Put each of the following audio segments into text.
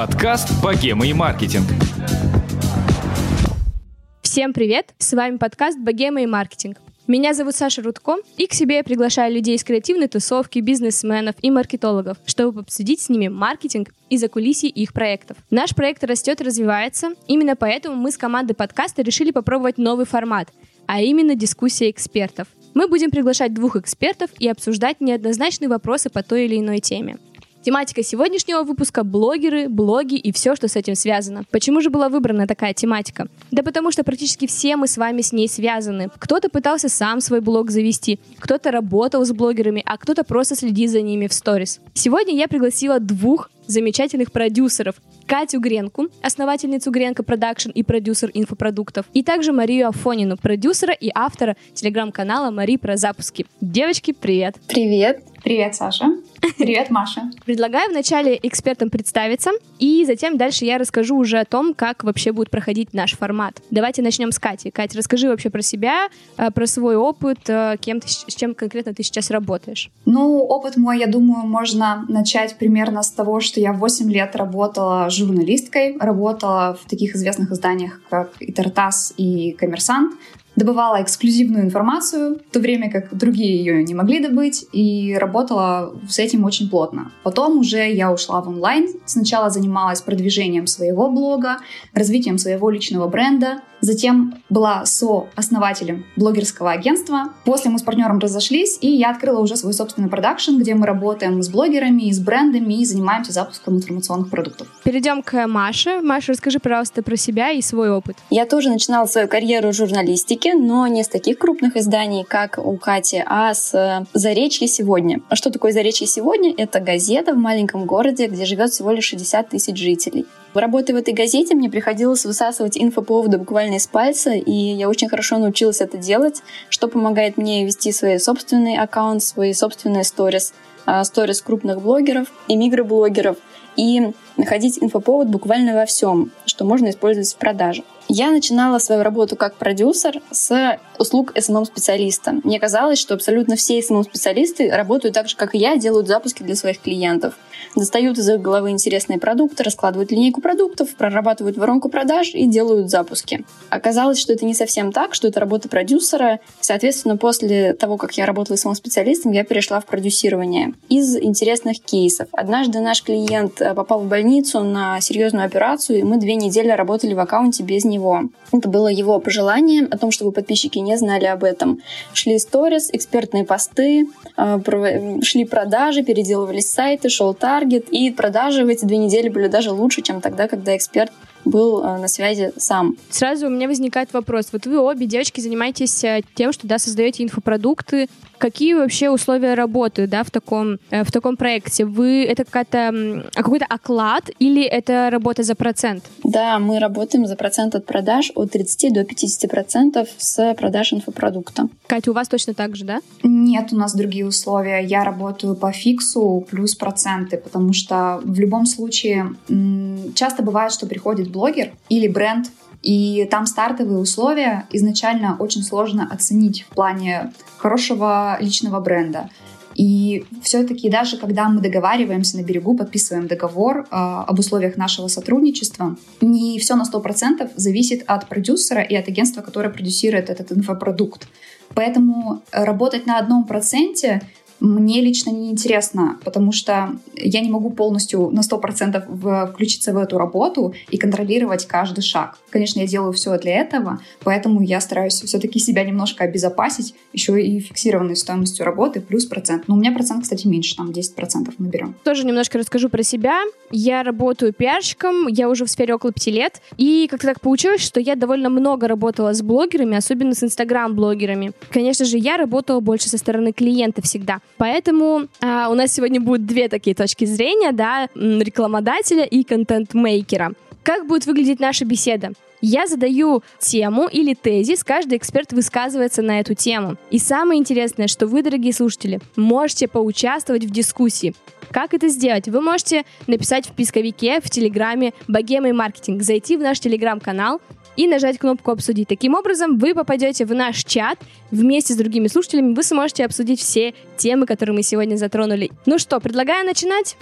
Подкаст «Богема и маркетинг». Всем привет! С вами подкаст «Богема и маркетинг». Меня зовут Саша Рудко, и к себе я приглашаю людей из креативной тусовки, бизнесменов и маркетологов, чтобы обсудить с ними маркетинг и закулисье их проектов. Наш проект растет и развивается, именно поэтому мы с командой подкаста решили попробовать новый формат, а именно дискуссия экспертов. Мы будем приглашать двух экспертов и обсуждать неоднозначные вопросы по той или иной теме. Тематика сегодняшнего выпуска — блогеры, блоги и все, что с этим связано. Почему же была выбрана такая тематика? Да потому что практически все мы с вами с ней связаны. Кто-то пытался сам свой блог завести, кто-то работал с блогерами, а кто-то просто следит за ними в сторис. Сегодня я пригласила двух замечательных продюсеров. Катю Гренку, основательницу Grenko Production и продюсер инфопродуктов, и также Марию Афонину, продюсера и автора телеграм-канала Мари про запуски. Девочки, привет! Привет! Привет, Саша. Привет, Маша. Предлагаю вначале экспертам представиться, и затем дальше я расскажу уже о том, как вообще будет проходить наш формат. Давайте начнем с Кати. Катя, расскажи вообще про себя, э, про свой опыт, э, кем ты, с чем конкретно ты сейчас работаешь. Ну, опыт мой, я думаю, можно начать примерно с того, что я 8 лет работала журналисткой, работала в таких известных изданиях, как и Тартас, и Коммерсант, добывала эксклюзивную информацию, в то время как другие ее не могли добыть, и работала с этим очень плотно. Потом уже я ушла в онлайн. Сначала занималась продвижением своего блога, развитием своего личного бренда, Затем была со-основателем блогерского агентства. После мы с партнером разошлись, и я открыла уже свой собственный продакшн, где мы работаем с блогерами, и с брендами и занимаемся запуском информационных продуктов. Перейдем к Маше. Маша, расскажи, пожалуйста, про себя и свой опыт. Я тоже начинала свою карьеру в журналистике, но не с таких крупных изданий, как у Кати, а с «Заречья сегодня». А что такое «Заречье сегодня»? Это газета в маленьком городе, где живет всего лишь 60 тысяч жителей. Работая в этой газете, мне приходилось высасывать инфоповоды буквально из пальца, и я очень хорошо научилась это делать, что помогает мне вести свои собственные аккаунты, свои собственные сторис, а, сторис крупных блогеров и микроблогеров, и находить инфоповод буквально во всем, что можно использовать в продаже. Я начинала свою работу как продюсер с услуг SMM-специалиста. Мне казалось, что абсолютно все SMM-специалисты работают так же, как и я, делают запуски для своих клиентов. Достают из их головы интересные продукты, раскладывают линейку продуктов, прорабатывают воронку продаж и делают запуски. Оказалось, что это не совсем так, что это работа продюсера. Соответственно, после того, как я работала SMM-специалистом, я перешла в продюсирование. Из интересных кейсов. Однажды наш клиент э, попал в больницу на серьезную операцию, и мы две недели работали в аккаунте без него. Это было его пожелание о том, чтобы подписчики не знали об этом. Шли сторис, экспертные посты, а, шли продажи, переделывались сайты, шел таргет, и продажи в эти две недели были даже лучше, чем тогда, когда эксперт был а, на связи сам. Сразу у меня возникает вопрос. Вот вы обе девочки занимаетесь э, тем, что да, создаете инфопродукты, Какие вообще условия работы да, в, таком, э, в таком проекте? Вы это какая-то, какой-то оклад или это работа за процент? Да, мы работаем за процент от продаж от 30 до 50 процентов с продаж инфопродукта. Катя, у вас точно так же, да? Нет, у нас другие условия. Я работаю по фиксу плюс проценты, потому что в любом случае часто бывает, что приходит блогер или бренд и там стартовые условия изначально очень сложно оценить в плане хорошего личного бренда. И все-таки даже когда мы договариваемся на берегу, подписываем договор э, об условиях нашего сотрудничества, не все на 100% зависит от продюсера и от агентства, которое продюсирует этот инфопродукт. Поэтому работать на одном проценте мне лично не интересно, потому что я не могу полностью на 100% в, включиться в эту работу и контролировать каждый шаг. Конечно, я делаю все для этого, поэтому я стараюсь все-таки себя немножко обезопасить еще и фиксированной стоимостью работы плюс процент. Но у меня процент, кстати, меньше, там 10% мы берем. Тоже немножко расскажу про себя. Я работаю пиарщиком, я уже в сфере около пяти лет, и как-то так получилось, что я довольно много работала с блогерами, особенно с инстаграм-блогерами. Конечно же, я работала больше со стороны клиента всегда. Поэтому а, у нас сегодня будут две такие точки зрения, да, рекламодателя и контент-мейкера. Как будет выглядеть наша беседа? Я задаю тему или тезис, каждый эксперт высказывается на эту тему. И самое интересное, что вы, дорогие слушатели, можете поучаствовать в дискуссии. Как это сделать? Вы можете написать в поисковике в Телеграме «Богема и маркетинг», зайти в наш Телеграм-канал, и нажать кнопку «Обсудить». Таким образом, вы попадете в наш чат вместе с другими слушателями. Вы сможете обсудить все темы, которые мы сегодня затронули. Ну что, предлагаю начинать?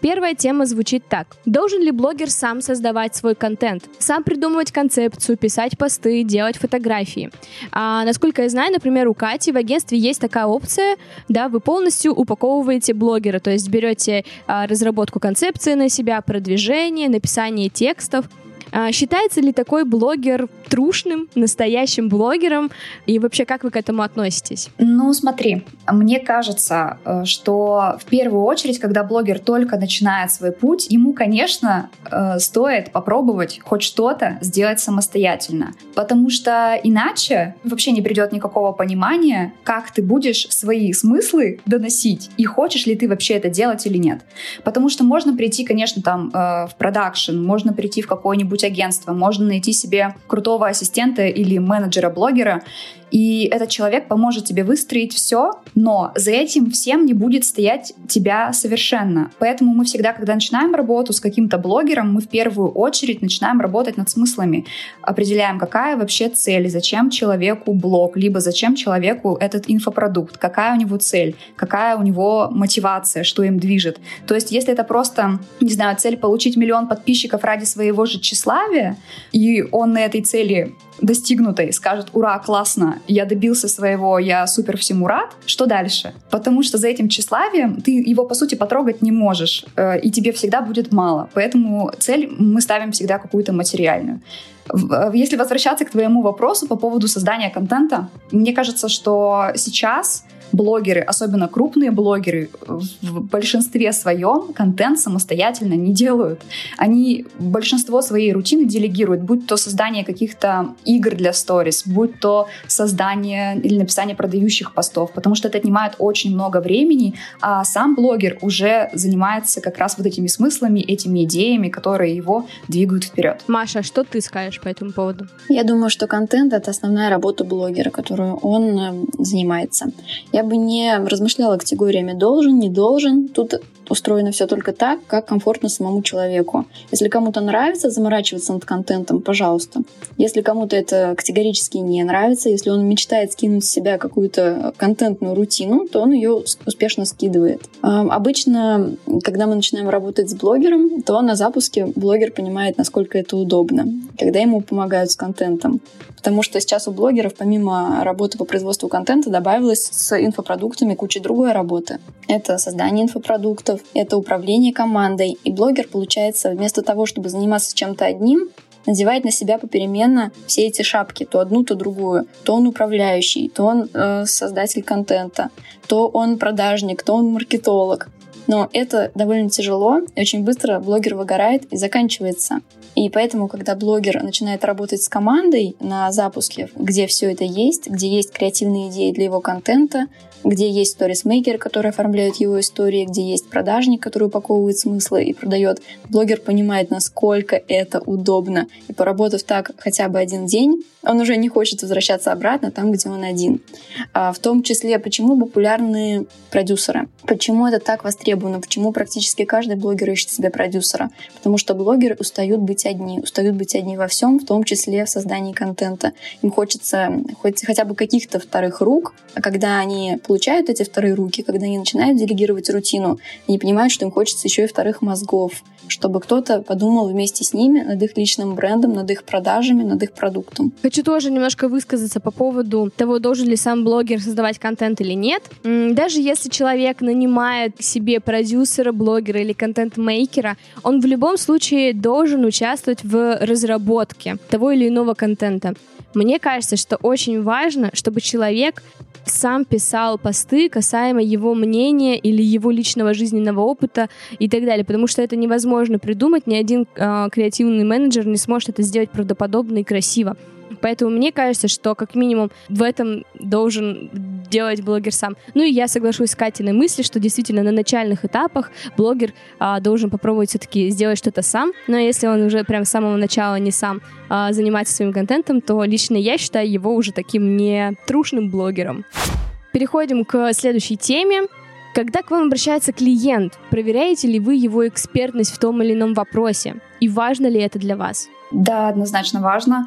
Первая тема звучит так. Должен ли блогер сам создавать свой контент? Сам придумывать концепцию, писать посты, делать фотографии? А, насколько я знаю, например, у Кати в агентстве есть такая опция, да, вы полностью упаковываете блогера, то есть берете а, разработку концепции на себя, продвижение, написание текстов, а, считается ли такой блогер трушным, настоящим блогером? И вообще, как вы к этому относитесь? Ну, смотри, мне кажется, э, что в первую очередь, когда блогер только начинает свой путь, ему, конечно, э, стоит попробовать хоть что-то сделать самостоятельно. Потому что иначе вообще не придет никакого понимания, как ты будешь свои смыслы доносить и хочешь ли ты вообще это делать или нет. Потому что можно прийти, конечно, там э, в продакшн, можно прийти в какой-нибудь агентство, можно найти себе крутого ассистента или менеджера-блогера, и этот человек поможет тебе выстроить все, но за этим всем не будет стоять тебя совершенно. Поэтому мы всегда, когда начинаем работу с каким-то блогером, мы в первую очередь начинаем работать над смыслами. Определяем, какая вообще цель, зачем человеку блог, либо зачем человеку этот инфопродукт, какая у него цель, какая у него мотивация, что им движет. То есть, если это просто, не знаю, цель получить миллион подписчиков ради своего же тщеславия, и он на этой цели достигнутой скажет «Ура, классно, я добился своего, я супер всему рад», что дальше? Потому что за этим тщеславием ты его, по сути, потрогать не можешь, э, и тебе всегда будет мало. Поэтому цель мы ставим всегда какую-то материальную. Э, если возвращаться к твоему вопросу по поводу создания контента, мне кажется, что сейчас блогеры, особенно крупные блогеры, в большинстве своем контент самостоятельно не делают. Они большинство своей рутины делегируют, будь то создание каких-то игр для сторис, будь то создание или написание продающих постов, потому что это отнимает очень много времени, а сам блогер уже занимается как раз вот этими смыслами, этими идеями, которые его двигают вперед. Маша, что ты скажешь по этому поводу? Я думаю, что контент — это основная работа блогера, которую он э, занимается. Я бы не размышляла категориями «должен», «не должен». Тут устроено все только так, как комфортно самому человеку. Если кому-то нравится заморачиваться над контентом, пожалуйста. Если кому-то это категорически не нравится, если он мечтает скинуть с себя какую-то контентную рутину, то он ее успешно скидывает. А, обычно, когда мы начинаем работать с блогером, то на запуске блогер понимает, насколько это удобно, когда ему помогают с контентом. Потому что сейчас у блогеров, помимо работы по производству контента, добавилось с инфопродуктами куча другой работы. Это создание инфопродуктов, процессов, это управление командой. И блогер, получается, вместо того, чтобы заниматься чем-то одним, надевает на себя попеременно все эти шапки, то одну, то другую. То он управляющий, то он э, создатель контента, то он продажник, то он маркетолог. Но это довольно тяжело, и очень быстро блогер выгорает и заканчивается. И поэтому, когда блогер начинает работать с командой на запуске, где все это есть, где есть креативные идеи для его контента, где есть сторисмейкер, который оформляет его истории, где есть продажник, который упаковывает смыслы и продает. Блогер понимает, насколько это удобно. И поработав так хотя бы один день, он уже не хочет возвращаться обратно там, где он один. А в том числе, почему популярны продюсеры? Почему это так востребовано? Почему практически каждый блогер ищет себе продюсера? Потому что блогеры устают быть одни, устают быть одни во всем, в том числе в создании контента. Им хочется хоть хотя бы каких-то вторых рук, а когда они получают эти вторые руки, когда они начинают делегировать рутину, они понимают, что им хочется еще и вторых мозгов, чтобы кто-то подумал вместе с ними над их личным брендом, над их продажами, над их продуктом. Хочу тоже немножко высказаться по поводу того, должен ли сам блогер создавать контент или нет. Даже если человек нанимает себе продюсера, блогера или контент-мейкера, он в любом случае должен участвовать в разработке того или иного контента. Мне кажется, что очень важно, чтобы человек сам писал посты касаемо его мнения или его личного жизненного опыта и так далее, потому что это невозможно придумать, ни один э, креативный менеджер не сможет это сделать правдоподобно и красиво. Поэтому мне кажется, что как минимум в этом должен делать блогер сам. Ну и я соглашусь с Катиной мысли, что действительно на начальных этапах блогер а, должен попробовать все-таки сделать что-то сам. Но если он уже прям с самого начала не сам а, занимается своим контентом, то лично я считаю его уже таким не трушным блогером. Переходим к следующей теме. Когда к вам обращается клиент, проверяете ли вы его экспертность в том или ином вопросе? И важно ли это для вас? Да, однозначно важно.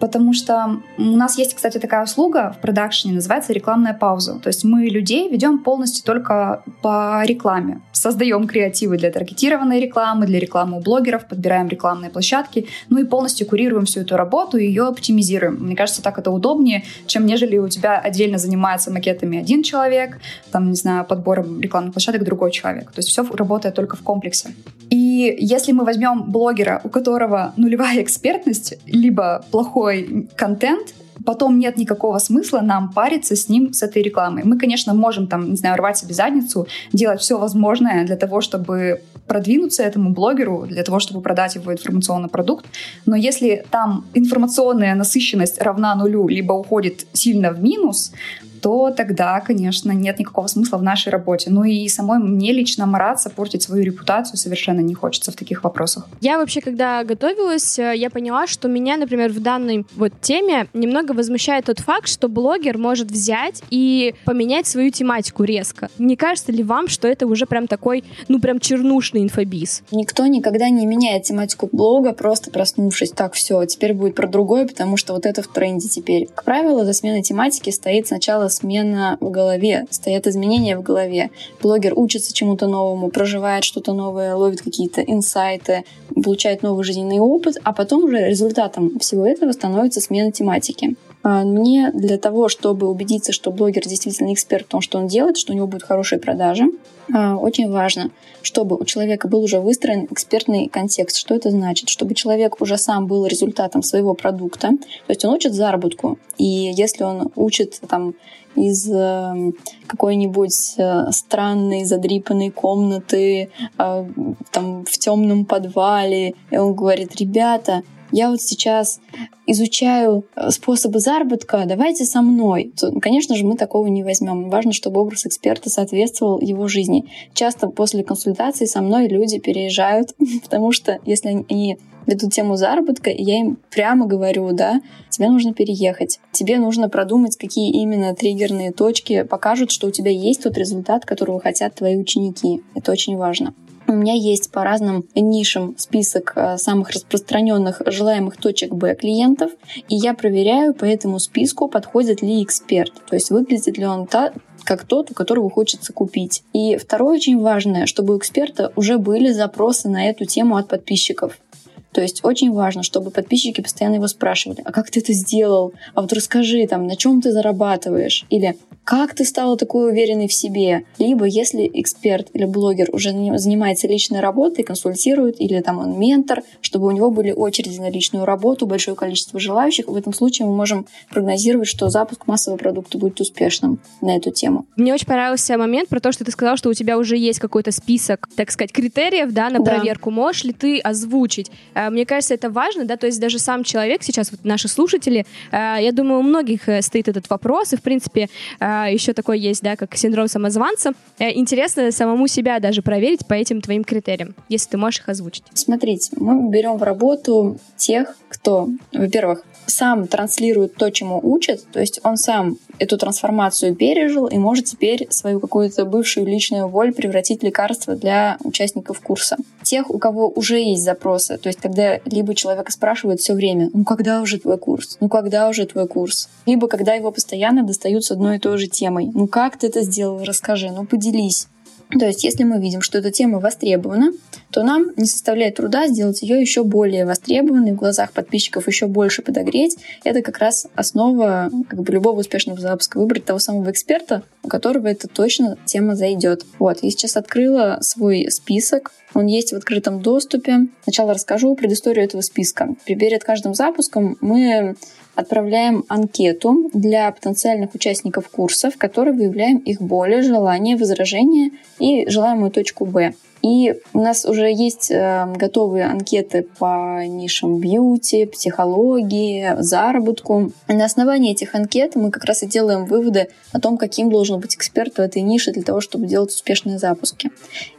Потому что у нас есть, кстати, такая услуга в продакшене, называется рекламная пауза. То есть мы людей ведем полностью только по рекламе. Создаем креативы для таргетированной рекламы, для рекламы у блогеров, подбираем рекламные площадки, ну и полностью курируем всю эту работу и ее оптимизируем. Мне кажется, так это удобнее, чем нежели у тебя отдельно занимается макетами один человек, там, не знаю, подбором рекламных площадок другой человек. То есть все работает только в комплексе. И если мы возьмем блогера, у которого нулевая экспертность, либо плохой контент, потом нет никакого смысла нам париться с ним, с этой рекламой. Мы, конечно, можем там, не знаю, рвать себе задницу, делать все возможное для того, чтобы продвинуться этому блогеру, для того, чтобы продать его информационный продукт. Но если там информационная насыщенность равна нулю, либо уходит сильно в минус, то тогда, конечно, нет никакого смысла в нашей работе. Ну и самой мне лично мараться, портить свою репутацию совершенно не хочется в таких вопросах. Я вообще, когда готовилась, э, я поняла, что меня, например, в данной вот теме немного возмущает тот факт, что блогер может взять и поменять свою тематику резко. Не кажется ли вам, что это уже прям такой, ну прям чернушный инфобиз? Никто никогда не меняет тематику блога, просто проснувшись. Так, все, теперь будет про другое, потому что вот это в тренде теперь. Как правило, за сменой тематики стоит сначала смена в голове, стоят изменения в голове. Блогер учится чему-то новому, проживает что-то новое, ловит какие-то инсайты, получает новый жизненный опыт, а потом уже результатом всего этого становится смена тематики. А, мне для того, чтобы убедиться, что блогер действительно эксперт в том, что он делает, что у него будут хорошие продажи, а, очень важно, чтобы у человека был уже выстроен экспертный контекст. Что это значит? Чтобы человек уже сам был результатом своего продукта. То есть он учит заработку. И если он учит там из э, какой-нибудь э, странной задрипанной комнаты э, там в темном подвале, и он говорит, ребята, я вот сейчас изучаю э, способы заработка, давайте со мной. То, конечно же, мы такого не возьмем. Важно, чтобы образ эксперта соответствовал его жизни. Часто после консультации со мной люди переезжают, потому что если они ведут тему заработка, я им прямо говорю, да, тебе нужно переехать. Тебе нужно продумать, какие именно триггерные точки покажут, что у тебя есть тот результат, которого хотят твои ученики. Это очень важно. У меня есть по разным нишам список э, самых распространенных желаемых точек Б клиентов, и я проверяю по этому списку, подходит ли эксперт, то есть выглядит ли он та, как тот, у которого хочется купить. И второе очень важное, чтобы у эксперта уже были запросы на эту тему от подписчиков. То есть очень важно, чтобы подписчики постоянно его спрашивали, а как ты это сделал? А вот расскажи, там, на чем ты зарабатываешь? Или как ты стала такой уверенной в себе? Либо если эксперт или блогер уже занимается личной работой, консультирует, или там он ментор, чтобы у него были очереди на личную работу, большое количество желающих, в этом случае мы можем прогнозировать, что запуск массового продукта будет успешным на эту тему. Мне очень понравился момент про то, что ты сказал, что у тебя уже есть какой-то список, так сказать, критериев, да, на да. проверку. Можешь ли ты озвучить? Э, мне кажется, это важно, да, то есть даже сам человек, сейчас вот наши слушатели, э, я думаю, у многих э, стоит этот вопрос, и, в принципе, еще такой есть, да, как синдром самозванца. Интересно самому себя даже проверить по этим твоим критериям, если ты можешь их озвучить. Смотрите, мы берем в работу тех, кто, во-первых, сам транслирует то, чему учат, то есть он сам эту трансформацию пережил и может теперь свою какую-то бывшую личную волю превратить в лекарство для участников курса. Тех, у кого уже есть запросы, то есть когда либо человека спрашивают все время, ну когда уже твой курс, ну когда уже твой курс, либо когда его постоянно достают с одной и той же темой, ну как ты это сделал, расскажи, ну поделись. То есть, если мы видим, что эта тема востребована, то нам не составляет труда сделать ее еще более востребованной, в глазах подписчиков еще больше подогреть. Это как раз основа как бы, любого успешного запуска. Выбрать того самого эксперта, у которого эта точно тема зайдет. Вот, я сейчас открыла свой список. Он есть в открытом доступе. Сначала расскажу предысторию этого списка. Перед каждым запуском мы отправляем анкету для потенциальных участников курса, в которой выявляем их боли, желания, возражения и желаемую точку Б. И у нас уже есть э, готовые анкеты по нишам бьюти, психологии, заработку. И на основании этих анкет мы как раз и делаем выводы о том, каким должен быть эксперт в этой нише для того, чтобы делать успешные запуски.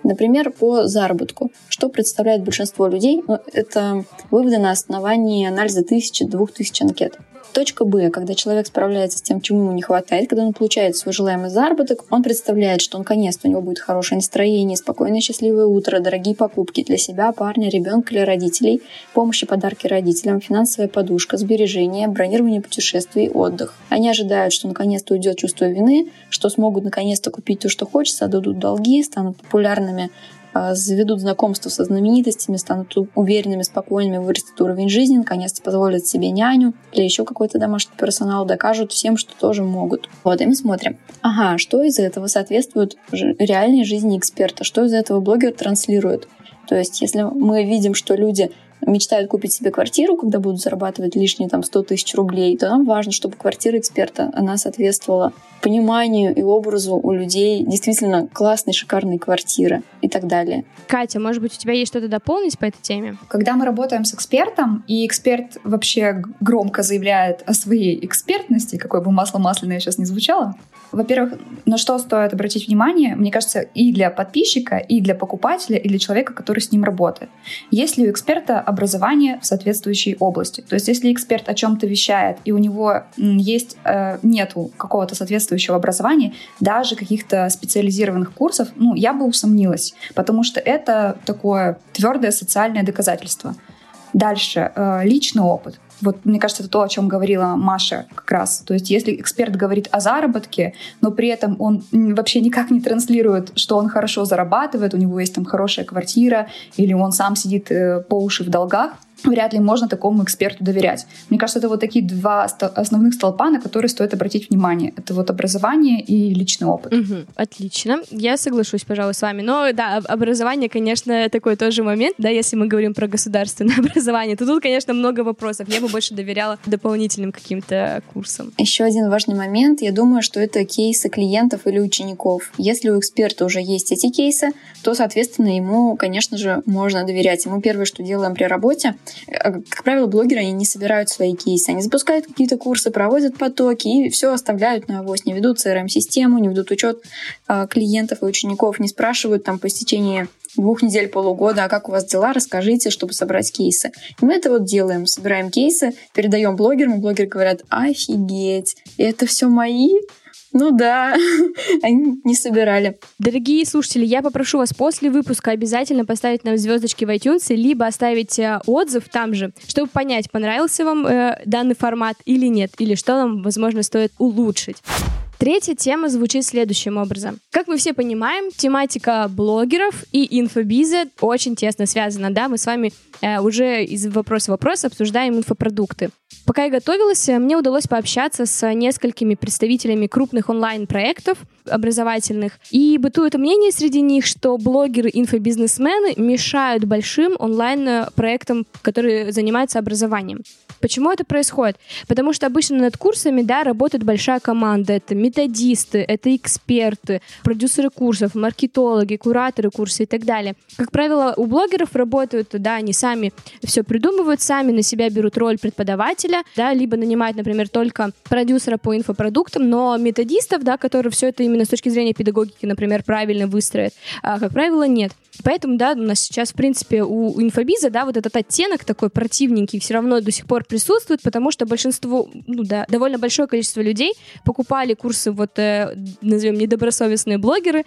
Например, по заработку. Что представляет большинство людей? Ну, это выводы на основании анализа тысячи, двух тысяч анкет. Точка Б, когда человек справляется с тем, чему ему не хватает, когда он получает свой желаемый заработок, он представляет, что наконец-то у него будет хорошее настроение, спокойное счастливое утро, дорогие покупки для себя, парня, ребенка или родителей, помощи, подарки родителям, финансовая подушка, сбережения, бронирование путешествий, отдых. Они ожидают, что наконец-то уйдет чувство вины, что смогут наконец-то купить то, что хочется, отдадут долги, станут популярными заведут знакомство со знаменитостями, станут уверенными, спокойными, вырастет уровень жизни, наконец-то позволят себе няню или еще какой-то домашний персонал, докажут всем, что тоже могут. Вот, и мы смотрим. Ага, что из этого соответствует реальной жизни эксперта? Что из этого блогер транслирует? То есть, если мы видим, что люди мечтают купить себе квартиру, когда будут зарабатывать лишние там 100 тысяч рублей, то нам важно, чтобы квартира эксперта, она соответствовала пониманию и образу у людей действительно классной, шикарной квартиры и так далее. Катя, может быть, у тебя есть что-то дополнить по этой теме? Когда мы работаем с экспертом, и эксперт вообще громко заявляет о своей экспертности, какой бы масло масляное сейчас не звучало, во-первых, на что стоит обратить внимание, мне кажется, и для подписчика, и для покупателя, и для человека, который с ним работает. Если у эксперта образование в соответствующей области, то есть если эксперт о чем-то вещает, и у него есть, э, нету какого-то соответствующего образования, даже каких-то специализированных курсов, ну, я бы усомнилась, потому что это такое твердое социальное доказательство. Дальше, э, личный опыт. Вот мне кажется, это то, о чем говорила Маша как раз. То есть если эксперт говорит о заработке, но при этом он вообще никак не транслирует, что он хорошо зарабатывает, у него есть там хорошая квартира, или он сам сидит э, по уши в долгах, вряд ли можно такому эксперту доверять. Мне кажется, это вот такие два основных столпа, на которые стоит обратить внимание. Это вот образование и личный опыт. Угу, отлично. Я соглашусь, пожалуй, с вами. Но да, образование, конечно, такой тоже момент, да, если мы говорим про государственное образование, то тут, конечно, много вопросов. Я бы больше доверяла дополнительным каким-то курсам. Еще один важный момент. Я думаю, что это кейсы клиентов или учеников. Если у эксперта уже есть эти кейсы, то, соответственно, ему, конечно же, можно доверять. И мы первое, что делаем при работе, как правило, блогеры, они не собирают свои кейсы, они запускают какие-то курсы, проводят потоки и все оставляют на авось, не ведут CRM-систему, не ведут учет э, клиентов и учеников, не спрашивают там по истечении двух недель, полугода, а как у вас дела, расскажите, чтобы собрать кейсы. И мы это вот делаем, собираем кейсы, передаем блогерам, и блогеры говорят, офигеть, это все мои? Ну да, они не собирали. Дорогие слушатели, я попрошу вас после выпуска обязательно поставить нам звездочки в iTunes, либо оставить э, отзыв там же, чтобы понять, понравился вам э, данный формат или нет, или что нам, возможно, стоит улучшить. Третья тема звучит следующим образом. Как мы все понимаем, тематика блогеров и инфобиза очень тесно связана. Да, мы с вами э, уже из вопроса в вопрос обсуждаем инфопродукты. Пока я готовилась, мне удалось пообщаться с несколькими представителями крупных онлайн-проектов образовательных. И бытует мнение среди них, что блогеры-инфобизнесмены мешают большим онлайн-проектам, которые занимаются образованием. Почему это происходит? Потому что обычно над курсами да, работает большая команда. Это методисты, это эксперты, продюсеры курсов, маркетологи, кураторы курса и так далее. Как правило, у блогеров работают, да, они сами все придумывают, сами на себя берут роль преподавателя, да, либо нанимают, например, только продюсера по инфопродуктам, но методистов, да, которые все это именно с точки зрения педагогики, например, правильно выстроят, а, как правило, нет. Поэтому, да, у нас сейчас, в принципе, у, у инфобиза, да, вот этот оттенок такой противненький все равно до сих пор присутствует, потому что большинство, ну да, довольно большое количество людей покупали курсы, вот, э, назовем, недобросовестные блогеры,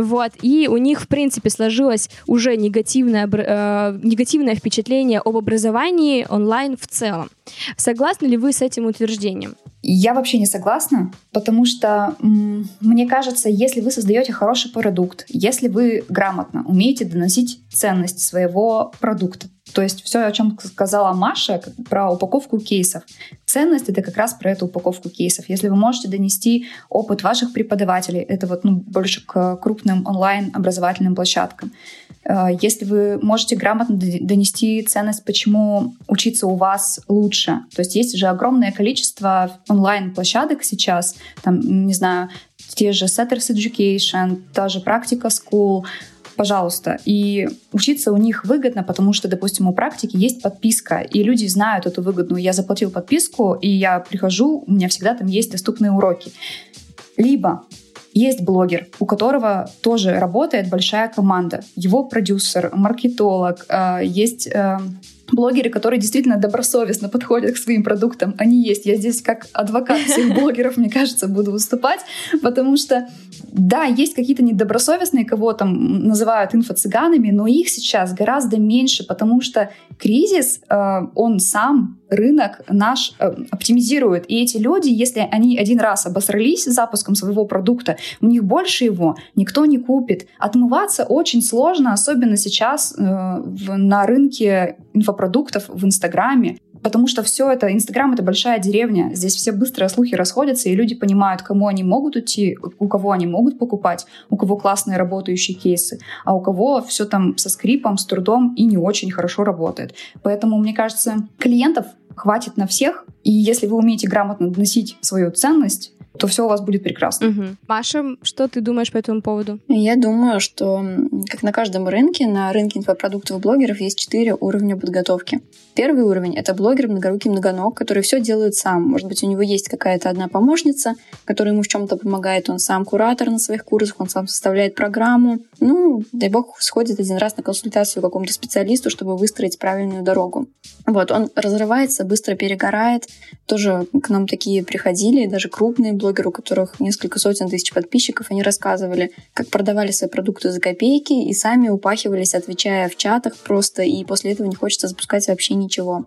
вот, и у них, в принципе, сложилось уже негативное, э, негативное впечатление об образовании онлайн в целом. Согласны ли вы с этим утверждением? Я вообще не согласна, потому что мне кажется, если вы создаете хороший продукт, если вы грамотно умеете доносить ценность своего продукта, то есть все, о чем сказала Маша про упаковку кейсов. Ценность — это как раз про эту упаковку кейсов. Если вы можете донести опыт ваших преподавателей, это вот ну, больше к крупным онлайн-образовательным площадкам. Э, если вы можете грамотно донести ценность, почему учиться у вас лучше. То есть есть же огромное количество онлайн-площадок сейчас, там, не знаю, те же Setters Education, та же Практика School, пожалуйста. И учиться у них выгодно, потому что, допустим, у практики есть подписка, и люди знают эту выгодную. Я заплатил подписку, и я прихожу, у меня всегда там есть доступные уроки. Либо есть блогер, у которого тоже работает большая команда. Его продюсер, маркетолог, э, есть э, блогеры, которые действительно добросовестно подходят к своим продуктам, они есть. Я здесь как адвокат всех блогеров, мне кажется, буду выступать, потому что, да, есть какие-то недобросовестные, кого там называют инфо-цыганами, но их сейчас гораздо меньше, потому что кризис, э, он сам рынок наш э, оптимизирует. И эти люди, если они один раз обосрались запуском своего продукта, у них больше его никто не купит. Отмываться очень сложно, особенно сейчас э, в, на рынке инфопродуктов в Инстаграме. Потому что все это, Инстаграм — это большая деревня. Здесь все быстрые слухи расходятся, и люди понимают, кому они могут идти, у кого они могут покупать, у кого классные работающие кейсы, а у кого все там со скрипом, с трудом и не очень хорошо работает. Поэтому, мне кажется, клиентов хватит на всех, и если вы умеете грамотно доносить свою ценность, то все у вас будет прекрасно. Угу. Маша, что ты думаешь по этому поводу? Я думаю, что, как на каждом рынке, на рынке инфопродуктов и блогеров есть четыре уровня подготовки. Первый уровень — это блогер многорукий многоног, который все делает сам. Может быть, у него есть какая-то одна помощница, которая ему в чем-то помогает. Он сам куратор на своих курсах, он сам составляет программу. Ну, дай бог, сходит один раз на консультацию к какому-то специалисту, чтобы выстроить правильную дорогу. Вот, он разрывается, быстро перегорает. Тоже к нам такие приходили, даже крупные блогеры, у которых несколько сотен тысяч подписчиков, они рассказывали, как продавали свои продукты за копейки и сами упахивались, отвечая в чатах просто, и после этого не хочется запускать вообще ничего.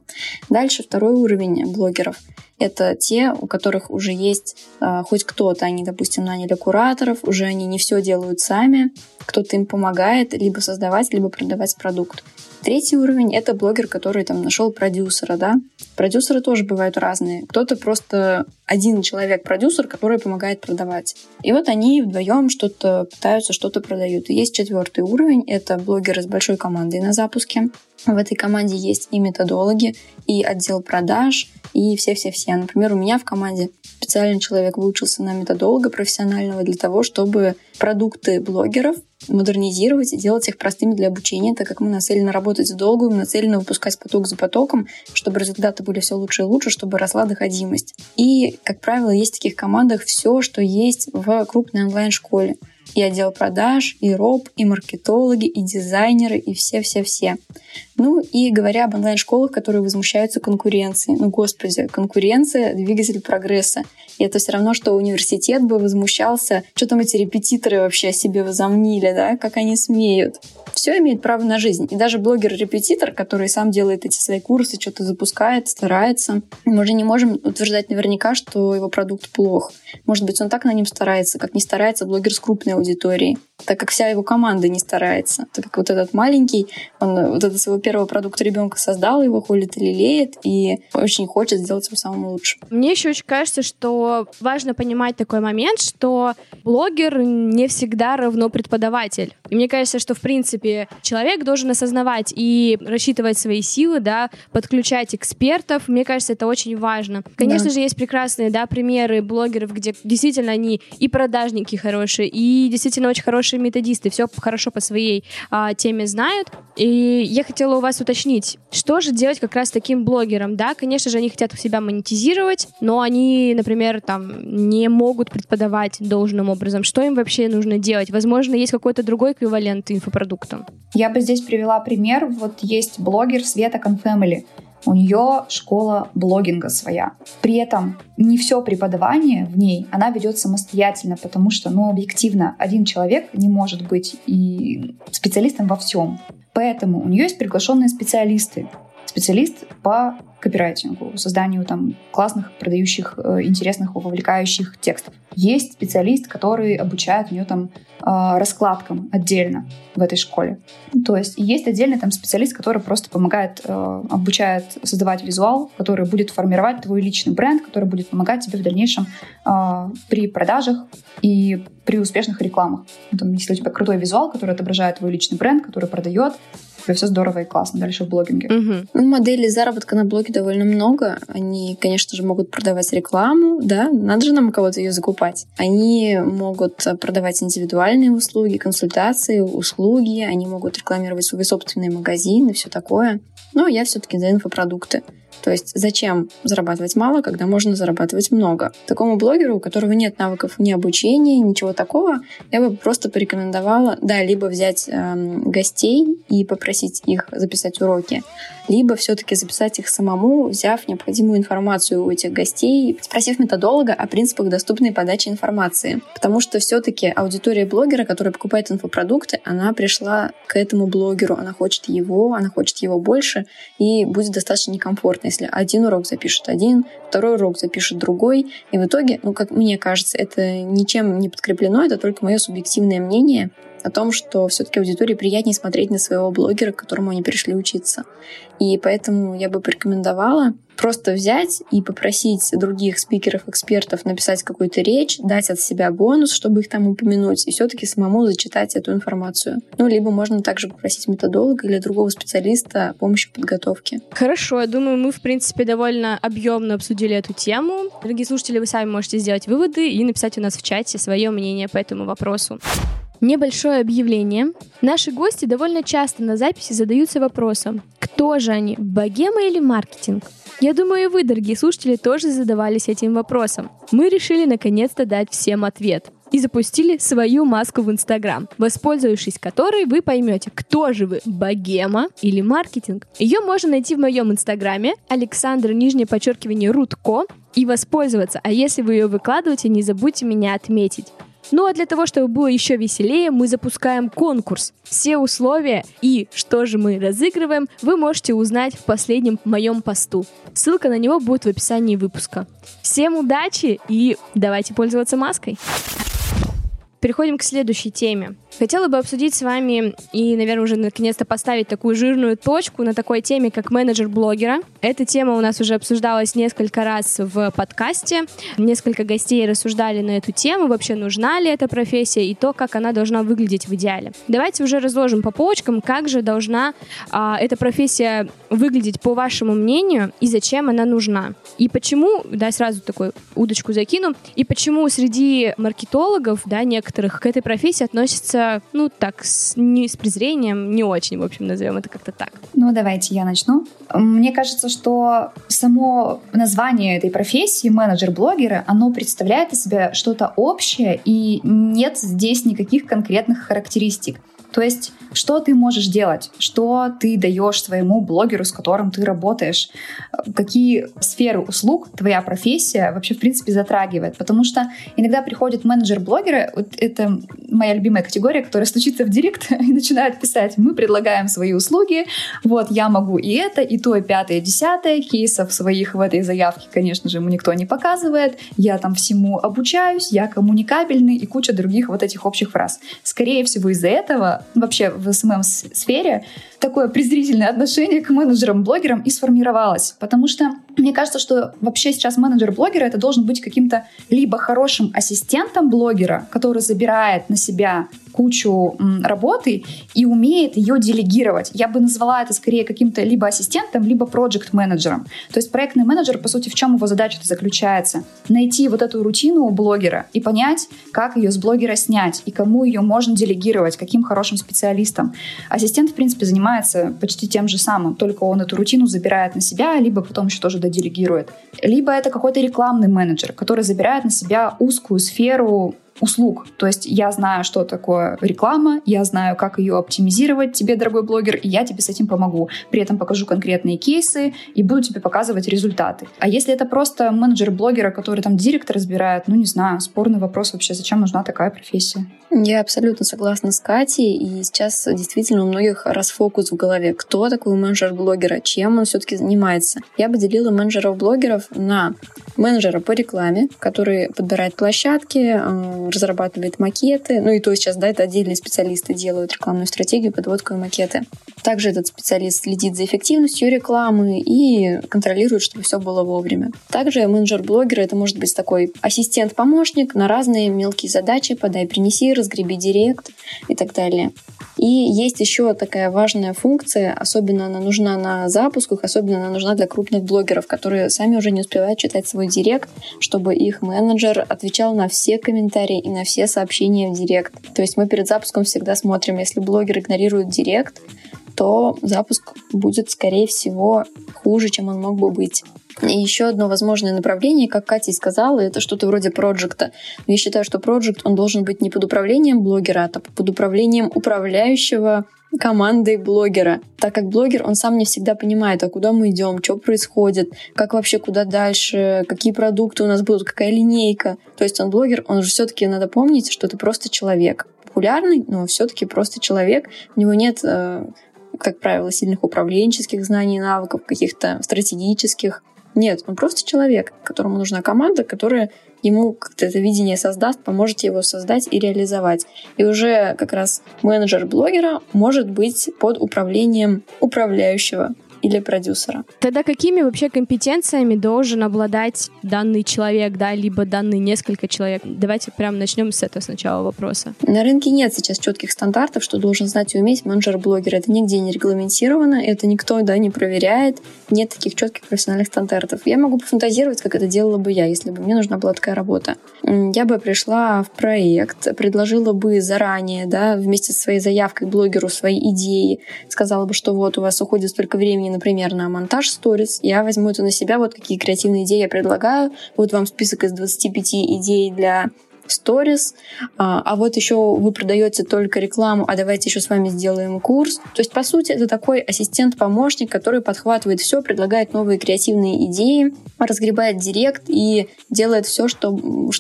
Дальше второй уровень блогеров это те, у которых уже есть э, хоть кто-то, они, допустим, наняли кураторов, уже они не все делают сами, кто-то им помогает либо создавать, либо продавать продукт. Третий уровень — это блогер, который там нашел продюсера, да. Продюсеры тоже бывают разные. Кто-то просто один человек-продюсер, который помогает продавать. И вот они вдвоем что-то пытаются, что-то продают. И есть четвертый уровень — это блогеры с большой командой на запуске. В этой команде есть и методологи, и отдел продаж, и все-все-все. Например, у меня в команде специальный человек выучился на методолога профессионального для того, чтобы продукты блогеров модернизировать и делать их простыми для обучения, так как мы нацелены работать в долгую, мы нацелены выпускать поток за потоком, чтобы результаты были все лучше и лучше, чтобы росла доходимость. И, как правило, есть в таких командах все, что есть в крупной онлайн-школе и отдел продаж, и роб, и маркетологи, и дизайнеры, и все-все-все. Ну и говоря об онлайн-школах, которые возмущаются конкуренцией. Ну, господи, конкуренция — двигатель прогресса. И это все равно, что университет бы возмущался, что там эти репетиторы вообще о себе возомнили, да, как они смеют. Все имеет право на жизнь. И даже блогер-репетитор, который сам делает эти свои курсы, что-то запускает, старается, мы же не можем утверждать наверняка, что его продукт плох. Может быть, он так на нем старается, как не старается блогер с крупной аудиторией так как вся его команда не старается. Так как вот этот маленький, он вот этот своего первого продукта ребенка создал, его холит и лелеет, и очень хочет сделать его самым лучшим. Мне еще очень кажется, что важно понимать такой момент, что блогер не всегда равно преподаватель. И мне кажется, что, в принципе, человек должен осознавать и рассчитывать свои силы, да, подключать экспертов. Мне кажется, это очень важно. Конечно да. же, есть прекрасные, да, примеры блогеров, где действительно они и продажники хорошие, и действительно очень хорошие методисты, все хорошо по своей а, теме знают. И я хотела у вас уточнить, что же делать как раз таким блогерам, да? Конечно же, они хотят себя монетизировать, но они, например, там не могут преподавать должным образом. Что им вообще нужно делать? Возможно, есть какой-то другой эквивалент инфопродуктам. Я бы здесь привела пример. Вот есть блогер Света Confamily. У нее школа блогинга своя. При этом не все преподавание в ней она ведет самостоятельно, потому что, ну, объективно, один человек не может быть и специалистом во всем. Поэтому у нее есть приглашенные специалисты. Специалист по копирайтингу, созданию там классных, продающих, э, интересных, вовлекающих текстов. Есть специалист, который обучает у нее там э, раскладкам отдельно в этой школе. То есть есть отдельный там специалист, который просто помогает, э, обучает создавать визуал, который будет формировать твой личный бренд, который будет помогать тебе в дальнейшем при продажах и при успешных рекламах. Ну, там, если у тебя крутой визуал, который отображает твой личный бренд, который продает, тебе все здорово и классно дальше в блогинге. Угу. Ну, моделей заработка на блоге довольно много. Они, конечно же, могут продавать рекламу, да, надо же нам у кого-то ее закупать. Они могут продавать индивидуальные услуги, консультации, услуги, они могут рекламировать свои собственные магазины, все такое. Но я все-таки за инфопродукты. То есть зачем зарабатывать мало, когда можно зарабатывать много? Такому блогеру, у которого нет навыков ни обучения, ничего такого, я бы просто порекомендовала, да, либо взять э, гостей и попросить их записать уроки, либо все-таки записать их самому, взяв необходимую информацию у этих гостей, спросив методолога о принципах доступной подачи информации. Потому что все-таки аудитория блогера, которая покупает инфопродукты, она пришла к этому блогеру, она хочет его, она хочет его больше, и будет достаточно некомфортно, если один урок запишет один, второй урок запишет другой, и в итоге, ну, как мне кажется, это ничем не подкреплено, это только мое субъективное мнение, о том, что все-таки аудитории приятнее смотреть на своего блогера, к которому они пришли учиться. И поэтому я бы порекомендовала просто взять и попросить других спикеров, экспертов написать какую-то речь, дать от себя бонус, чтобы их там упомянуть, и все-таки самому зачитать эту информацию. Ну, либо можно также попросить методолога или другого специалиста помощи подготовке. Хорошо, я думаю, мы, в принципе, довольно объемно обсудили эту тему. Дорогие слушатели, вы сами можете сделать выводы и написать у нас в чате свое мнение по этому вопросу. Небольшое объявление. Наши гости довольно часто на записи задаются вопросом, кто же они, богема или маркетинг? Я думаю, и вы, дорогие слушатели, тоже задавались этим вопросом. Мы решили наконец-то дать всем ответ и запустили свою маску в Инстаграм, воспользовавшись которой вы поймете, кто же вы, богема или маркетинг. Ее можно найти в моем Инстаграме, Александр, нижнее подчеркивание, Рудко, и воспользоваться. А если вы ее выкладываете, не забудьте меня отметить. Ну а для того, чтобы было еще веселее, мы запускаем конкурс. Все условия и что же мы разыгрываем, вы можете узнать в последнем моем посту. Ссылка на него будет в описании выпуска. Всем удачи и давайте пользоваться маской. Переходим к следующей теме. Хотела бы обсудить с вами и, наверное, уже наконец-то поставить такую жирную точку на такой теме, как менеджер блогера. Эта тема у нас уже обсуждалась несколько раз в подкасте. Несколько гостей рассуждали на эту тему, вообще нужна ли эта профессия и то, как она должна выглядеть в идеале. Давайте уже разложим по полочкам, как же должна а, эта профессия выглядеть по вашему мнению и зачем она нужна. И почему, да, сразу такую удочку закину, и почему среди маркетологов, да, некоторых к этой профессии относятся ну, так, с, не с презрением, не очень, в общем, назовем это как-то так. Ну, давайте я начну. Мне кажется, что само название этой профессии, менеджер-блогера, оно представляет из себя что-то общее, и нет здесь никаких конкретных характеристик. То есть, что ты можешь делать, что ты даешь своему блогеру, с которым ты работаешь, какие сферы услуг твоя профессия вообще, в принципе, затрагивает. Потому что иногда приходит менеджер блогера, вот это моя любимая категория, которая стучится в директ и начинает писать, мы предлагаем свои услуги, вот я могу и это, и то, и пятое, и десятое, кейсов своих в этой заявке, конечно же, ему никто не показывает, я там всему обучаюсь, я коммуникабельный и куча других вот этих общих фраз. Скорее всего, из-за этого вообще в СММ-сфере такое презрительное отношение к менеджерам-блогерам и сформировалось. Потому что мне кажется, что вообще сейчас менеджер блогера это должен быть каким-то либо хорошим ассистентом блогера, который забирает на себя кучу работы и умеет ее делегировать. Я бы назвала это скорее каким-то либо ассистентом, либо проект-менеджером. То есть проектный менеджер, по сути, в чем его задача заключается? Найти вот эту рутину у блогера и понять, как ее с блогера снять и кому ее можно делегировать, каким хорошим специалистом. Ассистент, в принципе, занимается почти тем же самым, только он эту рутину забирает на себя, либо потом еще тоже доделегирует. Либо это какой-то рекламный менеджер, который забирает на себя узкую сферу услуг. То есть я знаю, что такое реклама, я знаю, как ее оптимизировать тебе, дорогой блогер, и я тебе с этим помогу. При этом покажу конкретные кейсы и буду тебе показывать результаты. А если это просто менеджер блогера, который там директор разбирает, ну не знаю, спорный вопрос вообще, зачем нужна такая профессия? Я абсолютно согласна с Катей, и сейчас действительно у многих расфокус в голове. Кто такой менеджер блогера, чем он все-таки занимается? Я бы делила менеджеров-блогеров на менеджера по рекламе, который подбирает площадки, э, разрабатывает макеты. Ну и то сейчас, да, это отдельные специалисты делают рекламную стратегию, подводку и макеты. Также этот специалист следит за эффективностью рекламы и контролирует, чтобы все было вовремя. Также менеджер блогера это может быть такой ассистент-помощник на разные мелкие задачи, подай, принеси, разгреби директ и так далее. И есть еще такая важная функция, особенно она нужна на запусках, особенно она нужна для крупных блогеров, которые сами уже не успевают читать свой директ, чтобы их менеджер отвечал на все комментарии и на все сообщения в директ. То есть мы перед запуском всегда смотрим, если блогер игнорирует директ, то запуск будет, скорее всего, хуже, чем он мог бы быть. И еще одно возможное направление, как Катя сказала, это что-то вроде проекта. Я считаю, что проект, он должен быть не под управлением блогера, а под управлением управляющего командой блогера, так как блогер, он сам не всегда понимает, а куда мы идем, что происходит, как вообще куда дальше, какие продукты у нас будут, какая линейка. То есть он блогер, он же все-таки надо помнить, что это просто человек. Популярный, но все-таки просто человек. У него нет, э, как правило, сильных управленческих знаний, навыков, каких-то стратегических. Нет, он просто человек, которому нужна команда, которая ему как-то это видение создаст, поможете его создать и реализовать. И уже как раз менеджер блогера может быть под управлением управляющего или продюсера. Тогда какими вообще компетенциями должен обладать данный человек, да, либо данные несколько человек? Давайте прям начнем с этого сначала вопроса. На рынке нет сейчас четких стандартов, что должен знать и уметь менеджер-блогер. Это нигде не регламентировано, это никто да, не проверяет, нет таких четких профессиональных стандартов. Я могу пофантазировать, как это делала бы я, если бы мне нужна была такая работа. Я бы пришла в проект, предложила бы заранее, да, вместе со своей заявкой блогеру свои идеи, сказала бы, что вот у вас уходит столько времени времени, например, на монтаж сторис, я возьму это на себя, вот какие креативные идеи я предлагаю, вот вам список из 25 идей для сторис, а, а вот еще вы продаете только рекламу, а давайте еще с вами сделаем курс. То есть, по сути, это такой ассистент-помощник, который подхватывает все, предлагает новые креативные идеи, разгребает директ и делает все, что,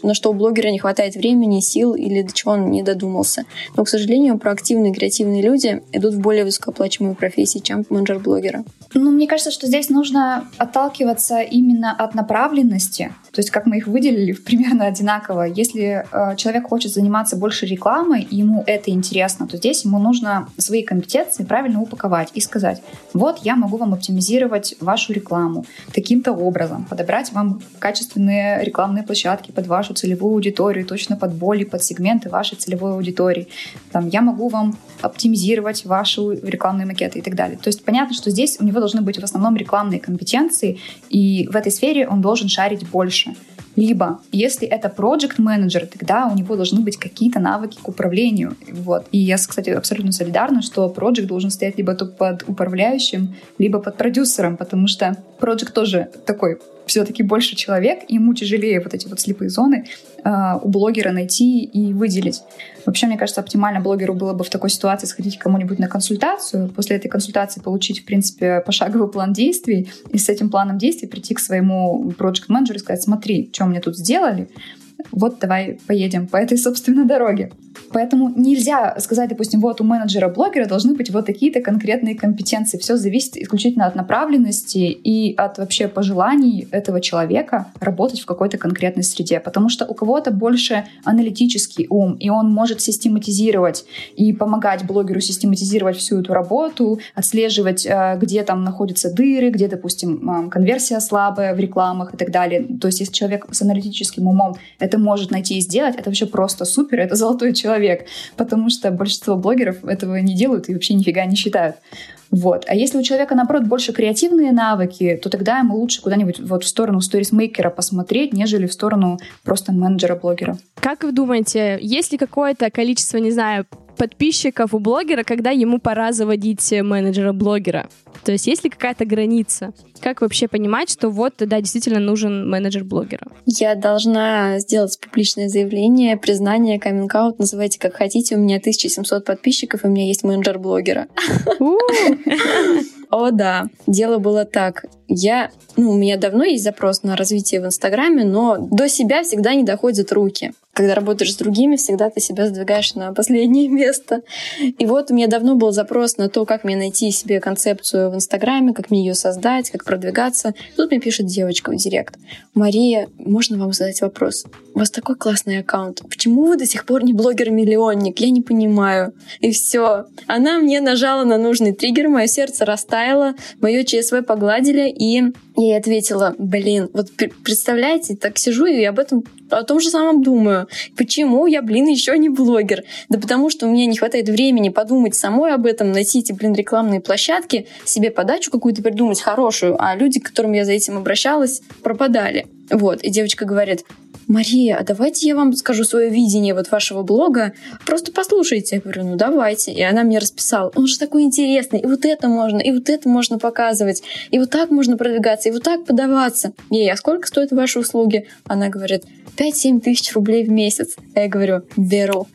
на что у блогера не хватает времени, сил или до чего он не додумался. Но, к сожалению, проактивные креативные люди идут в более высокооплачиваемые профессии, чем менеджер блогера. Ну, мне кажется, что здесь нужно отталкиваться именно от направленности. То есть, как мы их выделили, примерно одинаково. Если э, человек хочет заниматься больше рекламой, ему это интересно, то здесь ему нужно свои компетенции правильно упаковать и сказать, вот я могу вам оптимизировать вашу рекламу таким-то образом, подобрать вам качественные рекламные площадки под вашу целевую аудиторию, точно под боли, под сегменты вашей целевой аудитории. Там, я могу вам оптимизировать ваши рекламные макеты и так далее. То есть понятно, что здесь у него должны быть в основном рекламные компетенции, и в этой сфере он должен шарить больше. Либо, если это проект менеджер тогда у него должны быть какие-то навыки к управлению. Вот. И я, кстати, абсолютно солидарна, что проект должен стоять либо под управляющим, либо под продюсером, потому что проект тоже такой все-таки больше человек, ему тяжелее вот эти вот слепые зоны у блогера найти и выделить. Вообще, мне кажется, оптимально блогеру было бы в такой ситуации сходить к кому-нибудь на консультацию, после этой консультации получить, в принципе, пошаговый план действий, и с этим планом действий прийти к своему проект-менеджеру и сказать, смотри, что мне тут сделали, вот давай поедем по этой, собственно, дороге. Поэтому нельзя сказать, допустим, вот у менеджера-блогера должны быть вот такие-то конкретные компетенции. Все зависит исключительно от направленности и от вообще пожеланий этого человека работать в какой-то конкретной среде. Потому что у кого-то больше аналитический ум, и он может систематизировать и помогать блогеру систематизировать всю эту работу, отслеживать, э, где там находятся дыры, где, допустим, конверсия слабая в рекламах и так далее. То есть если человек с аналитическим умом может найти и сделать, это вообще просто супер, это золотой человек, потому что большинство блогеров этого не делают и вообще нифига не считают. Вот. А если у человека, наоборот, больше креативные навыки, то тогда ему лучше куда-нибудь вот в сторону сторисмейкера посмотреть, нежели в сторону просто менеджера-блогера. Как вы думаете, есть ли какое-то количество, не знаю, подписчиков у блогера, когда ему пора заводить менеджера-блогера? То есть есть ли какая-то граница? Как вообще понимать, что вот, да, действительно нужен менеджер блогера? Я должна сделать публичное заявление, признание, каминг-аут, называйте как хотите. У меня 1700 подписчиков, и у меня есть менеджер блогера. О, да. Дело было так. Я, ну, у меня давно есть запрос на развитие в Инстаграме, но до себя всегда не доходят руки когда работаешь с другими, всегда ты себя сдвигаешь на последнее место. И вот у меня давно был запрос на то, как мне найти себе концепцию в Инстаграме, как мне ее создать, как продвигаться. Тут мне пишет девочка в директ. Мария, можно вам задать вопрос? У вас такой классный аккаунт. Почему вы до сих пор не блогер-миллионник? Я не понимаю. И все. Она мне нажала на нужный триггер, мое сердце растаяло, мое ЧСВ погладили, и я ей ответила, блин, вот представляете, так сижу и об этом, о том же самом думаю. Почему я, блин, еще не блогер? Да потому что у меня не хватает времени подумать самой об этом, найти эти, блин, рекламные площадки, себе подачу какую-то придумать хорошую, а люди, к которым я за этим обращалась, пропадали. Вот, и девочка говорит, Мария, а давайте я вам скажу свое видение вот вашего блога, просто послушайте. Я говорю, ну давайте. И она мне расписала, он же такой интересный, и вот это можно, и вот это можно показывать, и вот так можно продвигаться, и вот так подаваться. Ей, а сколько стоят ваши услуги? Она говорит, 5-7 тысяч рублей в месяц. А я говорю, беру.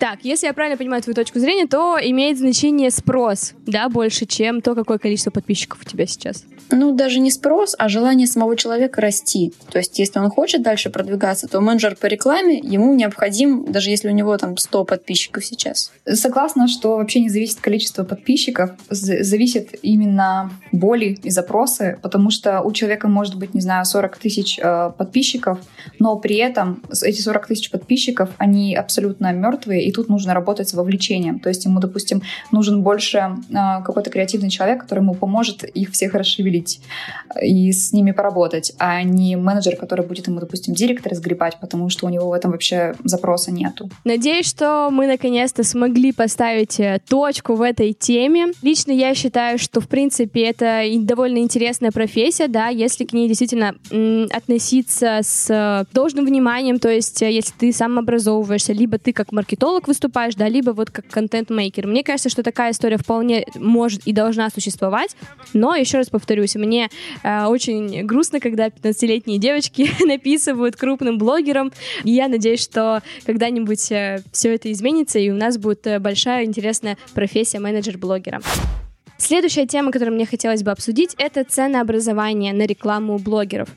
Так, если я правильно понимаю твою точку зрения, то имеет значение спрос, да, больше, чем то, какое количество подписчиков у тебя сейчас. Ну, даже не спрос, а желание самого человека расти. То есть, если он хочет дальше продвигаться, то менеджер по рекламе ему необходим, даже если у него там 100 подписчиков сейчас. Согласна, что вообще не зависит количество подписчиков, зависит именно боли и запросы, потому что у человека может быть, не знаю, 40 тысяч э, подписчиков, но при этом эти 40 тысяч подписчиков, они абсолютно мертвые, и тут нужно работать с вовлечением. То есть ему, допустим, нужен больше э, какой-то креативный человек, который ему поможет их всех расшевелить и с ними поработать, а не менеджер, который будет ему, допустим, директор сгребать, потому что у него в этом вообще запроса нету. Надеюсь, что мы наконец-то смогли поставить э, точку в этой теме. Лично я считаю, что, в принципе, это довольно интересная профессия, да, если к ней действительно относиться с должным вниманием, то есть э, если ты сам образовываешься, либо ты как маркетолог психолог выступаешь, да, либо вот как контент-мейкер. Мне кажется, что такая история вполне может и должна существовать, но, еще раз повторюсь, мне э, очень грустно, когда 15-летние девочки написывают крупным блогерам, и я надеюсь, что когда-нибудь э, все это изменится, и у нас будет э, большая интересная профессия менеджер-блогера. Следующая тема, которую мне хотелось бы обсудить, это ценообразование на рекламу блогеров.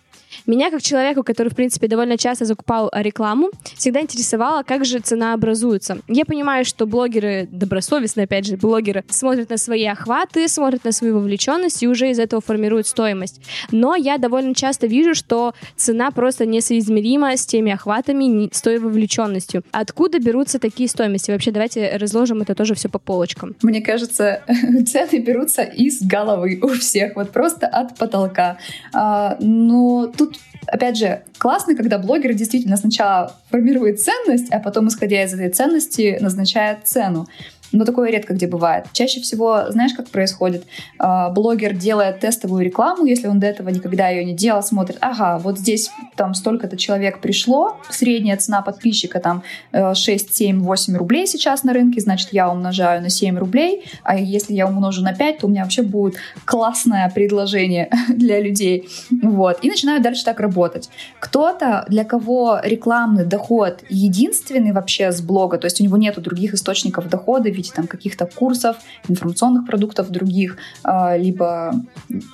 Меня, как человеку, который, в принципе, довольно часто закупал рекламу, всегда интересовало, как же цена образуется. Я понимаю, что блогеры, добросовестные, опять же, блогеры, смотрят на свои охваты, смотрят на свою вовлеченность и уже из этого формируют стоимость. Но я довольно часто вижу, что цена просто несоизмерима с теми охватами, с той вовлеченностью. Откуда берутся такие стоимости? Вообще, давайте разложим это тоже все по полочкам. Мне кажется, цены берутся из головы у всех, вот просто от потолка. А, но тут опять же, классно, когда блогер действительно сначала формирует ценность, а потом, исходя из этой ценности, назначает цену но такое редко где бывает. Чаще всего, знаешь, как происходит? А, блогер делает тестовую рекламу, если он до этого никогда ее не делал, смотрит, ага, вот здесь там столько-то человек пришло, средняя цена подписчика там 6, 7, 8 рублей сейчас на рынке, значит, я умножаю на 7 рублей, а если я умножу на 5, то у меня вообще будет классное предложение для людей. Вот. И начинаю дальше так работать. Кто-то, для кого рекламный доход единственный вообще с блога, то есть у него нету других источников дохода, виде там каких-то курсов, информационных продуктов других, а, либо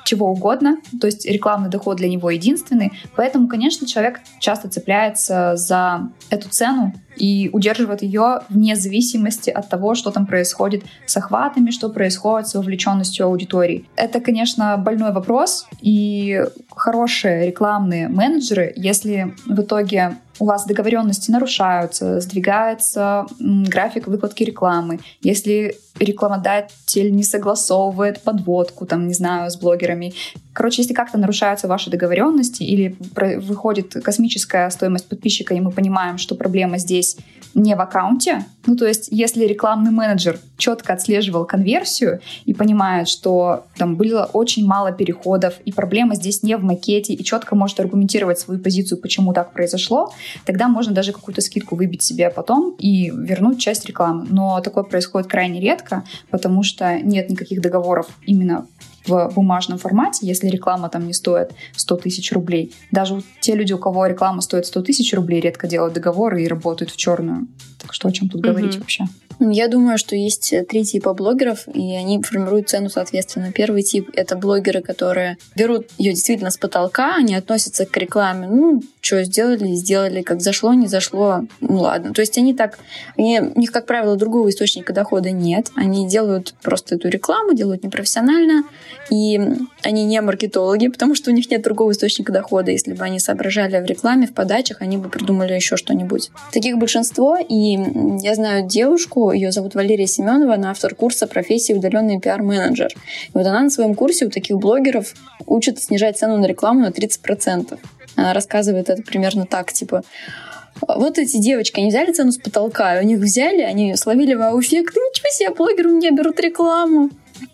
чего угодно. То есть рекламный доход для него единственный. Поэтому, конечно, человек часто цепляется за эту цену и удерживает ее вне зависимости от того, что там происходит с охватами, что происходит с вовлеченностью аудитории. Это, конечно, больной вопрос, и хорошие рекламные менеджеры, если в итоге у вас договоренности нарушаются, сдвигается график выкладки рекламы, если рекламодатель не согласовывает подводку, там, не знаю, с блогерами. Короче, если как-то нарушаются ваши договоренности или выходит космическая стоимость подписчика, и мы понимаем, что проблема здесь не в аккаунте, ну, то есть, если рекламный менеджер четко отслеживал конверсию и понимает, что там было очень мало переходов, и проблема здесь не в макете, и четко может аргументировать свою позицию, почему так произошло, тогда можно даже какую-то скидку выбить себе потом и вернуть часть рекламы. Но такое происходит крайне редко, потому что нет никаких договоров именно в бумажном формате, если реклама там не стоит 100 тысяч рублей. Даже те люди, у кого реклама стоит 100 тысяч рублей, редко делают договоры и работают в черную. Так что о чем тут mm-hmm. говорить вообще? Я думаю, что есть три типа блогеров, и они формируют цену соответственно. Первый тип — это блогеры, которые берут ее действительно с потолка, они относятся к рекламе, ну, что сделали, сделали, как зашло, не зашло, ну ладно. То есть они так, они, у них, как правило, другого источника дохода нет. Они делают просто эту рекламу, делают непрофессионально, и они не маркетологи, потому что у них нет другого источника дохода. Если бы они соображали в рекламе, в подачах, они бы придумали еще что-нибудь. Таких большинство, и я знаю девушку, ее зовут Валерия Семенова, она автор курса профессии удаленный пиар-менеджер. И вот она на своем курсе у таких блогеров учит снижать цену на рекламу на 30%. Она рассказывает это примерно так, типа, вот эти девочки, они взяли цену с потолка, и у них взяли, они словили вау-эффект, ничего себе, блогеры у меня берут рекламу.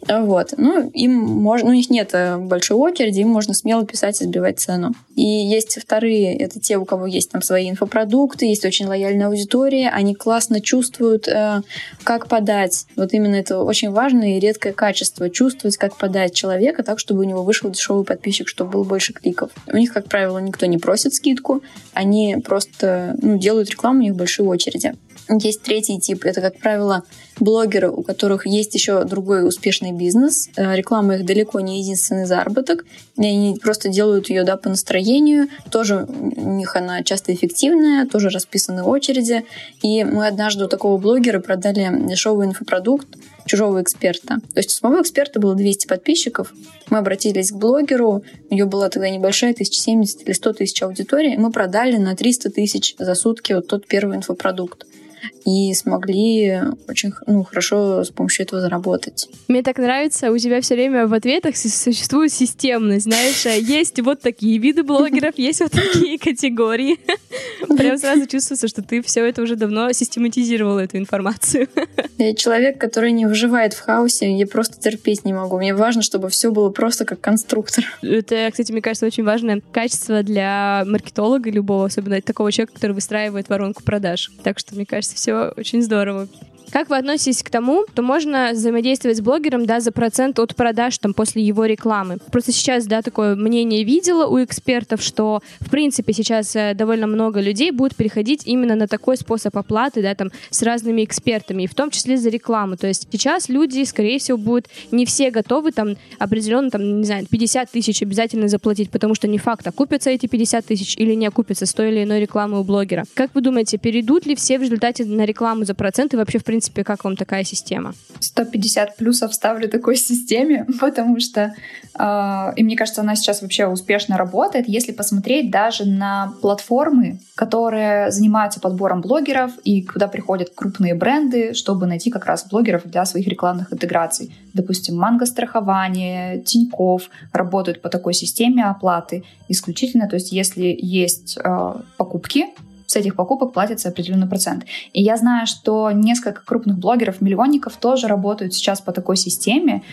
Вот. Ну, им можно, ну, у них нет э, большой очереди, им можно смело писать и сбивать цену. И есть вторые, это те, у кого есть там свои инфопродукты, есть очень лояльная аудитория, они классно чувствуют, э, как подать. Вот именно это очень важное и редкое качество, чувствовать, как подать человека так, чтобы у него вышел дешевый подписчик, чтобы было больше кликов. У них, как правило, никто не просит скидку, они просто ну, делают рекламу, у них большие очереди. Есть третий тип, это, как правило, блогеры, у которых есть еще другой успешный бизнес. Э, реклама их далеко не единственный заработок. И они просто делают ее да, по настроению. Тоже у них она часто эффективная, тоже расписаны очереди. И мы однажды у такого блогера продали дешевый инфопродукт чужого эксперта. То есть у самого эксперта было 200 подписчиков. Мы обратились к блогеру, у нее была тогда небольшая, 1070 или 100 тысяч аудитории, и мы продали на 300 тысяч за сутки вот тот первый инфопродукт и смогли очень ну, хорошо с помощью этого заработать. Мне так нравится, у тебя все время в ответах существует системность, знаешь, а есть вот такие виды блогеров, есть вот такие категории. Прям сразу чувствуется, что ты все это уже давно систематизировала, эту информацию. Я человек, который не выживает в хаосе, я просто терпеть не могу. Мне важно, чтобы все было просто как конструктор. Это, кстати, мне кажется, очень важное качество для маркетолога любого, особенно такого человека, который выстраивает воронку продаж. Так что, мне кажется, все очень здорово. Как вы относитесь к тому, что можно взаимодействовать с блогером, да, за процент от продаж там после его рекламы? Просто сейчас, да, такое мнение видела у экспертов, что, в принципе, сейчас э, довольно много людей будет переходить именно на такой способ оплаты, да, там, с разными экспертами, и в том числе за рекламу. То есть сейчас люди, скорее всего, будут не все готовы там определенно, там, не знаю, 50 тысяч обязательно заплатить, потому что не факт, окупятся эти 50 тысяч или не окупятся с той или иной рекламы у блогера. Как вы думаете, перейдут ли все в результате на рекламу за процент и вообще, в принципе, принципе, как вам такая система? 150 плюсов ставлю такой системе, потому что, э, и мне кажется, она сейчас вообще успешно работает, если посмотреть даже на платформы, которые занимаются подбором блогеров и куда приходят крупные бренды, чтобы найти как раз блогеров для своих рекламных интеграций. Допустим, Манго страхование, Тиньков работают по такой системе оплаты исключительно, то есть если есть э, покупки, с этих покупок платится определенный процент. И я знаю, что несколько крупных блогеров, миллионников тоже работают сейчас по такой системе,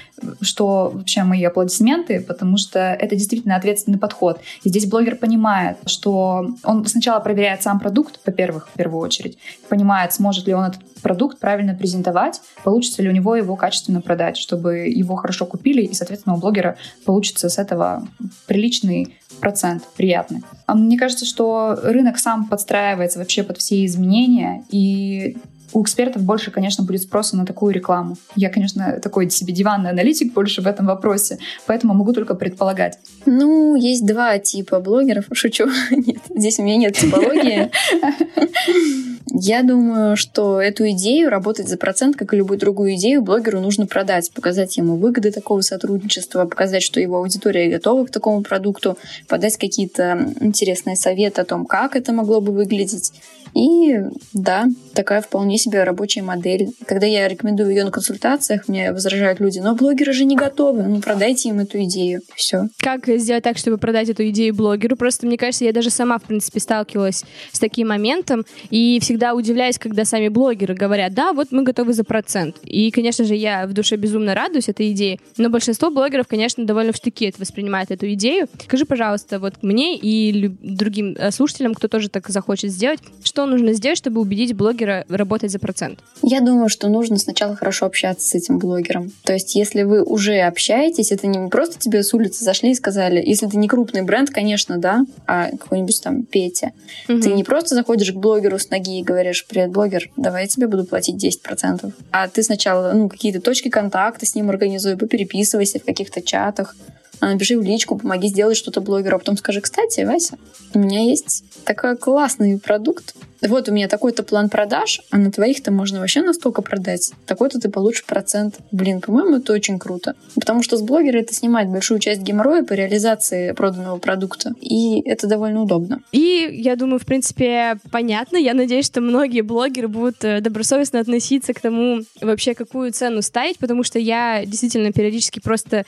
что вообще мои аплодисменты, потому что это действительно ответственный подход. И здесь блогер понимает, что он сначала проверяет сам продукт, во-первых, в первую очередь, понимает, сможет ли он этот продукт правильно презентовать, получится ли у него его качественно продать, чтобы его хорошо купили, и, соответственно, у блогера получится с этого приличный процент, приятный. А мне кажется, что рынок сам подстраивается вообще под все изменения, и у экспертов больше, конечно, будет спроса на такую рекламу. Я, конечно, такой себе диванный аналитик больше в этом вопросе, поэтому могу только предполагать. Ну, есть два типа блогеров. Шучу. Нет, здесь у меня нет типологии. Я думаю, что эту идею работать за процент, как и любую другую идею, блогеру нужно продать, показать ему выгоды такого сотрудничества, показать, что его аудитория готова к такому продукту, подать какие-то интересные советы о том, как это могло бы выглядеть. И да, такая вполне себе рабочая модель. Когда я рекомендую ее на консультациях, мне возражают люди, но блогеры же не готовы, ну продайте им эту идею. Все. Как сделать так, чтобы продать эту идею блогеру? Просто мне кажется, я даже сама, в принципе, сталкивалась с таким моментом и всегда удивляюсь, когда сами блогеры говорят, да, вот мы готовы за процент. И, конечно же, я в душе безумно радуюсь этой идее, но большинство блогеров, конечно, довольно в штыки это воспринимает эту идею. Скажи, пожалуйста, вот мне и другим э, слушателям, кто тоже так захочет сделать, что что нужно сделать, чтобы убедить блогера работать за процент? Я думаю, что нужно сначала хорошо общаться с этим блогером. То есть, если вы уже общаетесь, это не просто тебе с улицы зашли и сказали, если ты не крупный бренд, конечно, да, а какой-нибудь там Петя. Угу. Ты не просто заходишь к блогеру с ноги говоришь, привет, блогер, давай я тебе буду платить 10%. А ты сначала ну, какие-то точки контакта с ним организуй, попереписывайся в каких-то чатах, а напиши в личку, помоги сделать что-то блогеру, а потом скажи, кстати, Вася, у меня есть такой классный продукт, вот у меня такой-то план продаж, а на твоих-то можно вообще настолько продать. Такой-то ты получишь процент. Блин, по-моему, это очень круто. Потому что с блогера это снимает большую часть геморроя по реализации проданного продукта. И это довольно удобно. И я думаю, в принципе, понятно. Я надеюсь, что многие блогеры будут э, добросовестно относиться к тому, вообще какую цену ставить, потому что я действительно периодически просто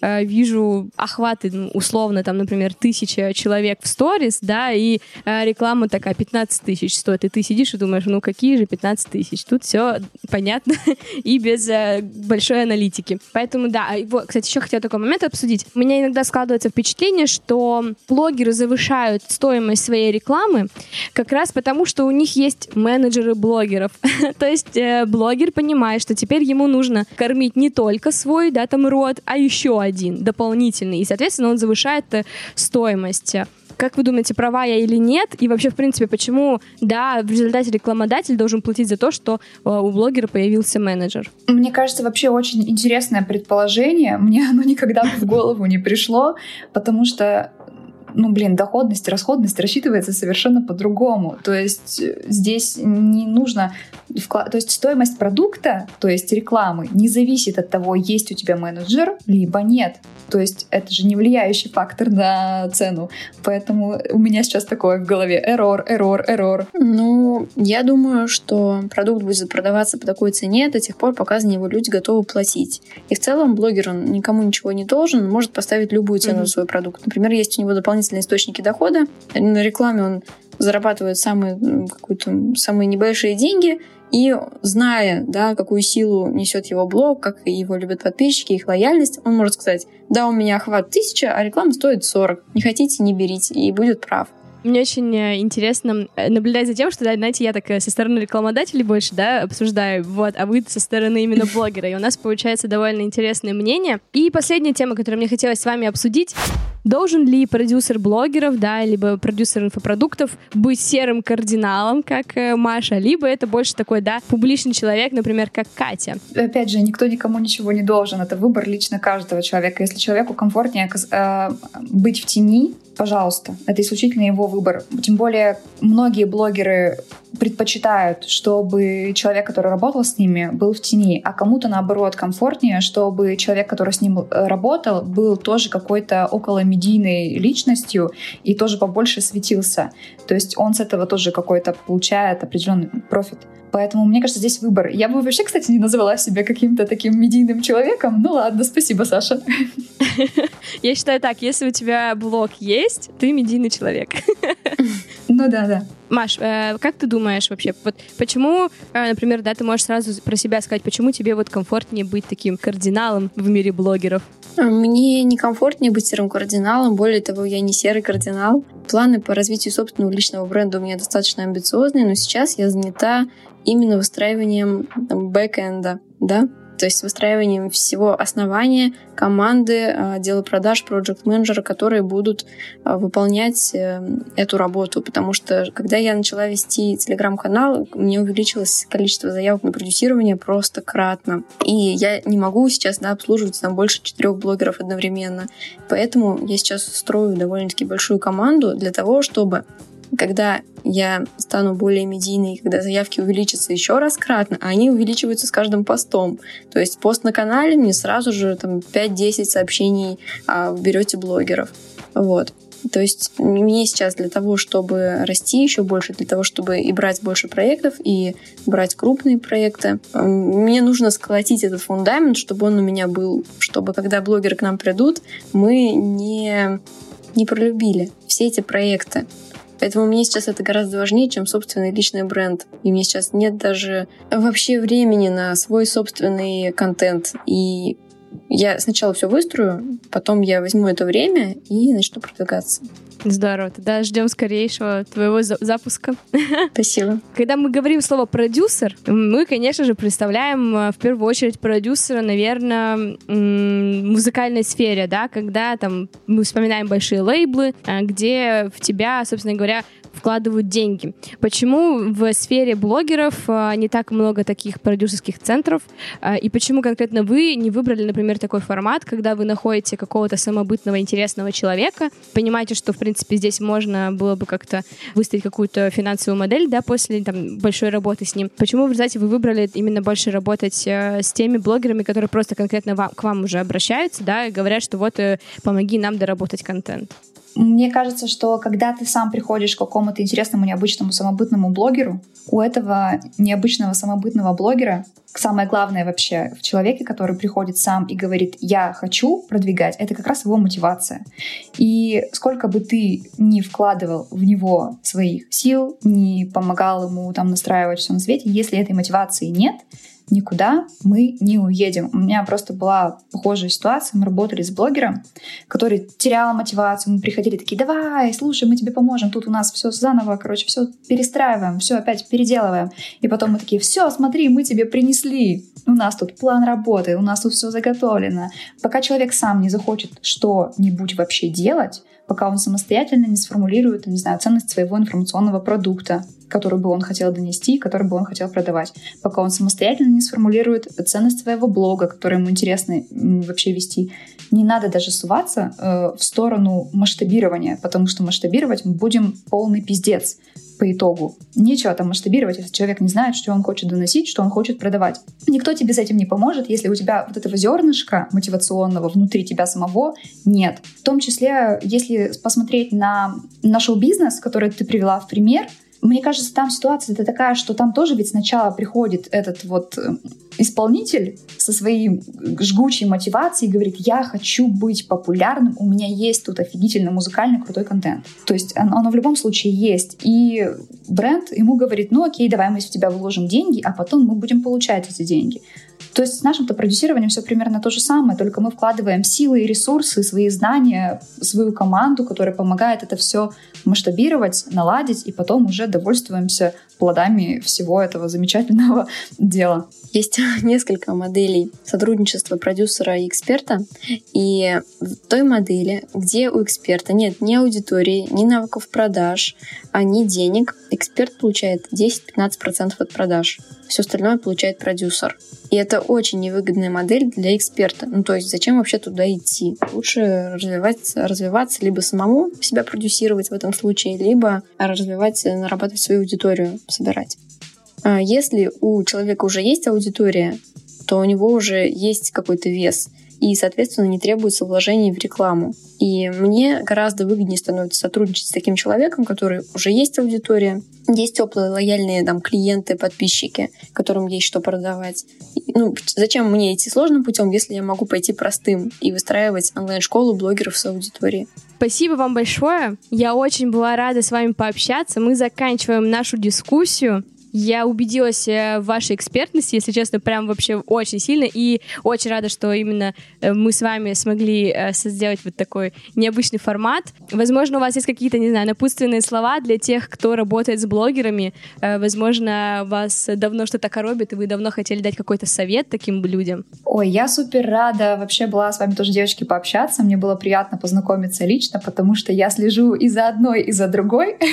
э, вижу охваты, ну, условно, там, например, тысяча человек в сторис, да, и э, реклама такая 15 тысяч стоит, и ты сидишь и думаешь, ну какие же 15 тысяч? Тут все понятно и без э, большой аналитики. Поэтому, да, вот, кстати, еще хотела такой момент обсудить. У меня иногда складывается впечатление, что блогеры завышают стоимость своей рекламы как раз потому, что у них есть менеджеры блогеров. То есть э, блогер понимает, что теперь ему нужно кормить не только свой, да, там рот, а еще один дополнительный. И, соответственно, он завышает э, стоимость. Как вы думаете, права я или нет? И вообще, в принципе, почему, да, в результате рекламодатель должен платить за то, что э, у блогера появился менеджер? Мне кажется, вообще очень интересное предположение. Мне оно никогда в голову не пришло, потому что ну, блин, доходность, расходность рассчитывается совершенно по-другому. То есть э, здесь не нужно... Вклад... То есть стоимость продукта, то есть рекламы, не зависит от того, есть у тебя менеджер, либо нет. То есть это же не влияющий фактор на цену. Поэтому у меня сейчас такое в голове error, error, error. Ну, я думаю, что продукт будет продаваться по такой цене до тех пор, пока за него люди готовы платить. И в целом блогер, он никому ничего не должен, он может поставить любую цену mm-hmm. свой продукт. Например, есть у него дополнительные источники дохода. На рекламе он зарабатывает самые, какую-то, самые небольшие деньги, и зная, да, какую силу несет его блог, как его любят подписчики, их лояльность, он может сказать, да, у меня охват тысяча, а реклама стоит 40. Не хотите, не берите, и будет прав. Мне очень э, интересно э, наблюдать за тем, что, да, знаете, я так э, со стороны рекламодателей больше, да, обсуждаю, вот, а вы со стороны именно блогера. И у нас получается довольно интересное мнение. И последняя тема, которую мне хотелось с вами обсудить. Должен ли продюсер блогеров, да, либо продюсер инфопродуктов быть серым кардиналом, как Маша, либо это больше такой, да, публичный человек, например, как Катя? Опять же, никто никому ничего не должен. Это выбор лично каждого человека. Если человеку комфортнее э, быть в тени, пожалуйста, это исключительно его выбор. Тем более многие блогеры предпочитают, чтобы человек, который работал с ними, был в тени, а кому-то наоборот комфортнее, чтобы человек, который с ним э, работал, был тоже какой-то около медийной личностью и тоже побольше светился. То есть он с этого тоже какой-то получает определенный профит. Поэтому, мне кажется, здесь выбор. Я бы вообще, кстати, не назвала себя каким-то таким медийным человеком. Ну ладно, спасибо, Саша. Я считаю так, если у тебя блог есть, ты медийный человек. Ну да, да. Маш, э, как ты думаешь вообще, вот почему, э, например, да, ты можешь сразу про себя сказать, почему тебе вот комфортнее быть таким кардиналом в мире блогеров? Мне некомфортнее быть серым кардиналом, более того, я не серый кардинал. Планы по развитию собственного личного бренда у меня достаточно амбициозные, но сейчас я занята именно выстраиванием бэкэнда, да, то есть выстраиванием всего основания команды отдела продаж, проект менеджера которые будут а, выполнять э, эту работу. Потому что когда я начала вести телеграм-канал, мне увеличилось количество заявок на продюсирование просто кратно. И я не могу сейчас да, обслуживать там больше четырех блогеров одновременно. Поэтому я сейчас строю довольно-таки большую команду для того, чтобы когда я стану более медийной, когда заявки увеличатся еще раз кратно, а они увеличиваются с каждым постом. То есть пост на канале мне сразу же там 5-10 сообщений а, берете блогеров. Вот. То есть мне сейчас для того, чтобы расти еще больше, для того, чтобы и брать больше проектов, и брать крупные проекты, мне нужно сколотить этот фундамент, чтобы он у меня был, чтобы когда блогеры к нам придут, мы не, не пролюбили все эти проекты. Поэтому мне сейчас это гораздо важнее, чем собственный личный бренд. И мне сейчас нет даже вообще времени на свой собственный контент. И я сначала все выстрою, потом я возьму это время и начну продвигаться. Здорово. Тогда ждем скорейшего твоего за- запуска. Спасибо. Когда мы говорим слово продюсер, мы, конечно же, представляем э, в первую очередь продюсера, наверное, в музыкальной сфере, да, когда там мы вспоминаем большие лейблы, э, где в тебя, собственно говоря, вкладывают деньги. Почему в сфере блогеров э, не так много таких продюсерских центров? И почему конкретно вы не выбрали, например, такой формат, когда вы находите какого-то самобытного, интересного человека, понимаете, что, в принципе, здесь можно было бы как-то выставить какую-то финансовую модель, да, после там большой работы с ним. Почему в результате вы выбрали именно больше работать э, с теми блогерами, которые просто конкретно вам, к вам уже обращаются, да, и говорят, что вот э, помоги нам доработать контент? Мне кажется, что когда ты сам приходишь к какому-то интересному, необычному, самобытному блогеру, у этого необычного самобытного блогера самое главное вообще в человеке, который приходит сам и говорит «я хочу продвигать», это как раз его мотивация. И сколько бы ты ни вкладывал в него своих сил, не помогал ему там настраивать все на свете, если этой мотивации нет, никуда мы не уедем. У меня просто была похожая ситуация. Мы работали с блогером, который терял мотивацию. Мы приходили такие, давай, слушай, мы тебе поможем. Тут у нас все заново, короче, все перестраиваем, все опять переделываем. И потом мы такие, все, смотри, мы тебе принесли. У нас тут план работы, у нас тут все заготовлено. Пока человек сам не захочет что-нибудь вообще делать, пока он самостоятельно не сформулирует, не знаю, ценность своего информационного продукта, который бы он хотел донести, который бы он хотел продавать, пока он самостоятельно не сформулирует ценность своего блога, который ему интересно вообще вести. Не надо даже суваться э, в сторону масштабирования, потому что масштабировать мы будем полный пиздец по итогу. Нечего там масштабировать, если человек не знает, что он хочет доносить, что он хочет продавать. Никто тебе с этим не поможет, если у тебя вот этого зернышка мотивационного внутри тебя самого нет. В том числе, если посмотреть на, на шоу-бизнес, который ты привела в пример, мне кажется, там ситуация это такая, что там тоже ведь сначала приходит этот вот э, исполнитель со своей жгучей мотивацией говорит, я хочу быть популярным, у меня есть тут офигительно музыкальный крутой контент. То есть оно, оно в любом случае есть. И бренд ему говорит, ну окей, давай мы в тебя вложим деньги, а потом мы будем получать эти деньги. То есть с нашим-то продюсированием все примерно то же самое, только мы вкладываем силы и ресурсы, свои знания, свою команду, которая помогает это все масштабировать, наладить, и потом уже довольствуемся плодами всего этого замечательного дела. Есть несколько моделей сотрудничества продюсера и эксперта. И в той модели, где у эксперта нет ни аудитории, ни навыков продаж, а ни денег, эксперт получает 10-15% от продаж. Все остальное получает продюсер. И это очень невыгодная модель для эксперта. Ну, то есть зачем вообще туда идти? Лучше развивать, развиваться, либо самому себя продюсировать в этом случае, либо развивать, нарабатывать свою аудиторию, собирать. А если у человека уже есть аудитория, то у него уже есть какой-то вес – и, соответственно, не требуется вложений в рекламу. И мне гораздо выгоднее становится сотрудничать с таким человеком, который уже есть аудитория, есть теплые, лояльные там клиенты, подписчики, которым есть что продавать. Ну, зачем мне идти сложным путем, если я могу пойти простым и выстраивать онлайн-школу блогеров с аудиторией? Спасибо вам большое. Я очень была рада с вами пообщаться. Мы заканчиваем нашу дискуссию. Я убедилась э, в вашей экспертности, если честно, прям вообще очень сильно. И очень рада, что именно э, мы с вами смогли э, сделать вот такой необычный формат. Возможно, у вас есть какие-то, не знаю, напутственные слова для тех, кто работает с блогерами. Возможно, вас давно что-то коробит, и вы давно хотели дать какой-то совет таким людям. Ой, я супер рада вообще была с вами тоже, девочки, пообщаться. Мне было приятно познакомиться лично, потому что я слежу и за одной, и за другой.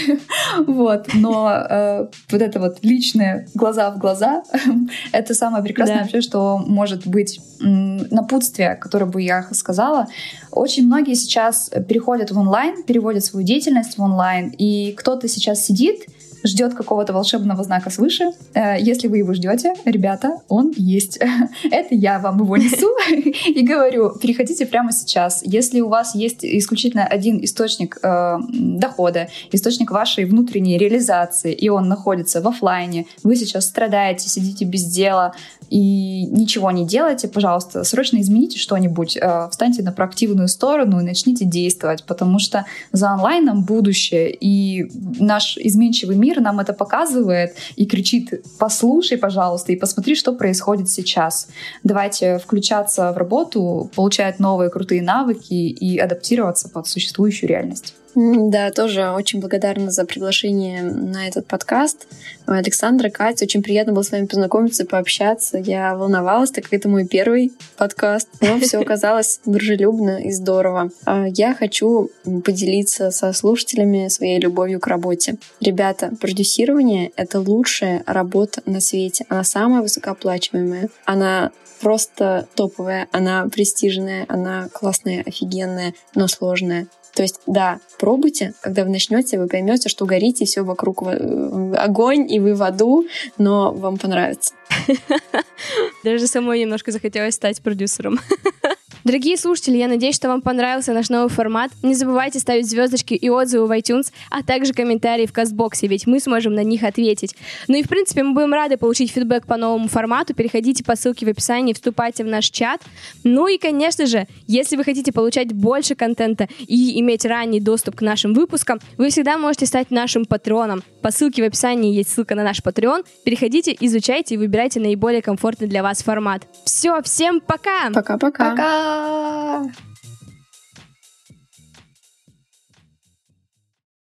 Вот. Но вот это вот личные глаза в глаза. Это самое прекрасное да. вообще, что может быть напутствие, которое бы я сказала. Очень многие сейчас переходят в онлайн, переводят свою деятельность в онлайн, и кто-то сейчас сидит ждет какого-то волшебного знака свыше. Э, если вы его ждете, ребята, он есть. Это я вам его несу и говорю, переходите прямо сейчас. Если у вас есть исключительно один источник э, дохода, источник вашей внутренней реализации, и он находится в офлайне, вы сейчас страдаете, сидите без дела, и ничего не делаете, пожалуйста, срочно измените что-нибудь, э, встаньте на проактивную сторону и начните действовать, потому что за онлайном будущее, и наш изменчивый мир нам это показывает и кричит, послушай, пожалуйста, и посмотри, что происходит сейчас. Давайте включаться в работу, получать новые крутые навыки и адаптироваться под существующую реальность. Да, тоже очень благодарна за приглашение на этот подкаст. Александра, Катя, очень приятно было с вами познакомиться, пообщаться. Я волновалась, так это мой первый подкаст, но все оказалось дружелюбно и здорово. А я хочу поделиться со слушателями своей любовью к работе. Ребята, продюсирование — это лучшая работа на свете. Она самая высокооплачиваемая. Она просто топовая, она престижная, она классная, офигенная, но сложная. То есть, да, пробуйте, когда вы начнете, вы поймете, что горите, все вокруг э, огонь, и вы в аду, но вам понравится. Даже самой немножко захотелось стать продюсером. Дорогие слушатели, я надеюсь, что вам понравился наш новый формат. Не забывайте ставить звездочки и отзывы в iTunes, а также комментарии в Кастбоксе, ведь мы сможем на них ответить. Ну и, в принципе, мы будем рады получить фидбэк по новому формату. Переходите по ссылке в описании, вступайте в наш чат. Ну и, конечно же, если вы хотите получать больше контента и иметь ранний доступ к нашим выпускам, вы всегда можете стать нашим патроном. По ссылке в описании есть ссылка на наш Patreon. Переходите, изучайте и выбирайте наиболее комфортный для вас формат. Все, всем пока! Пока-пока! Пока!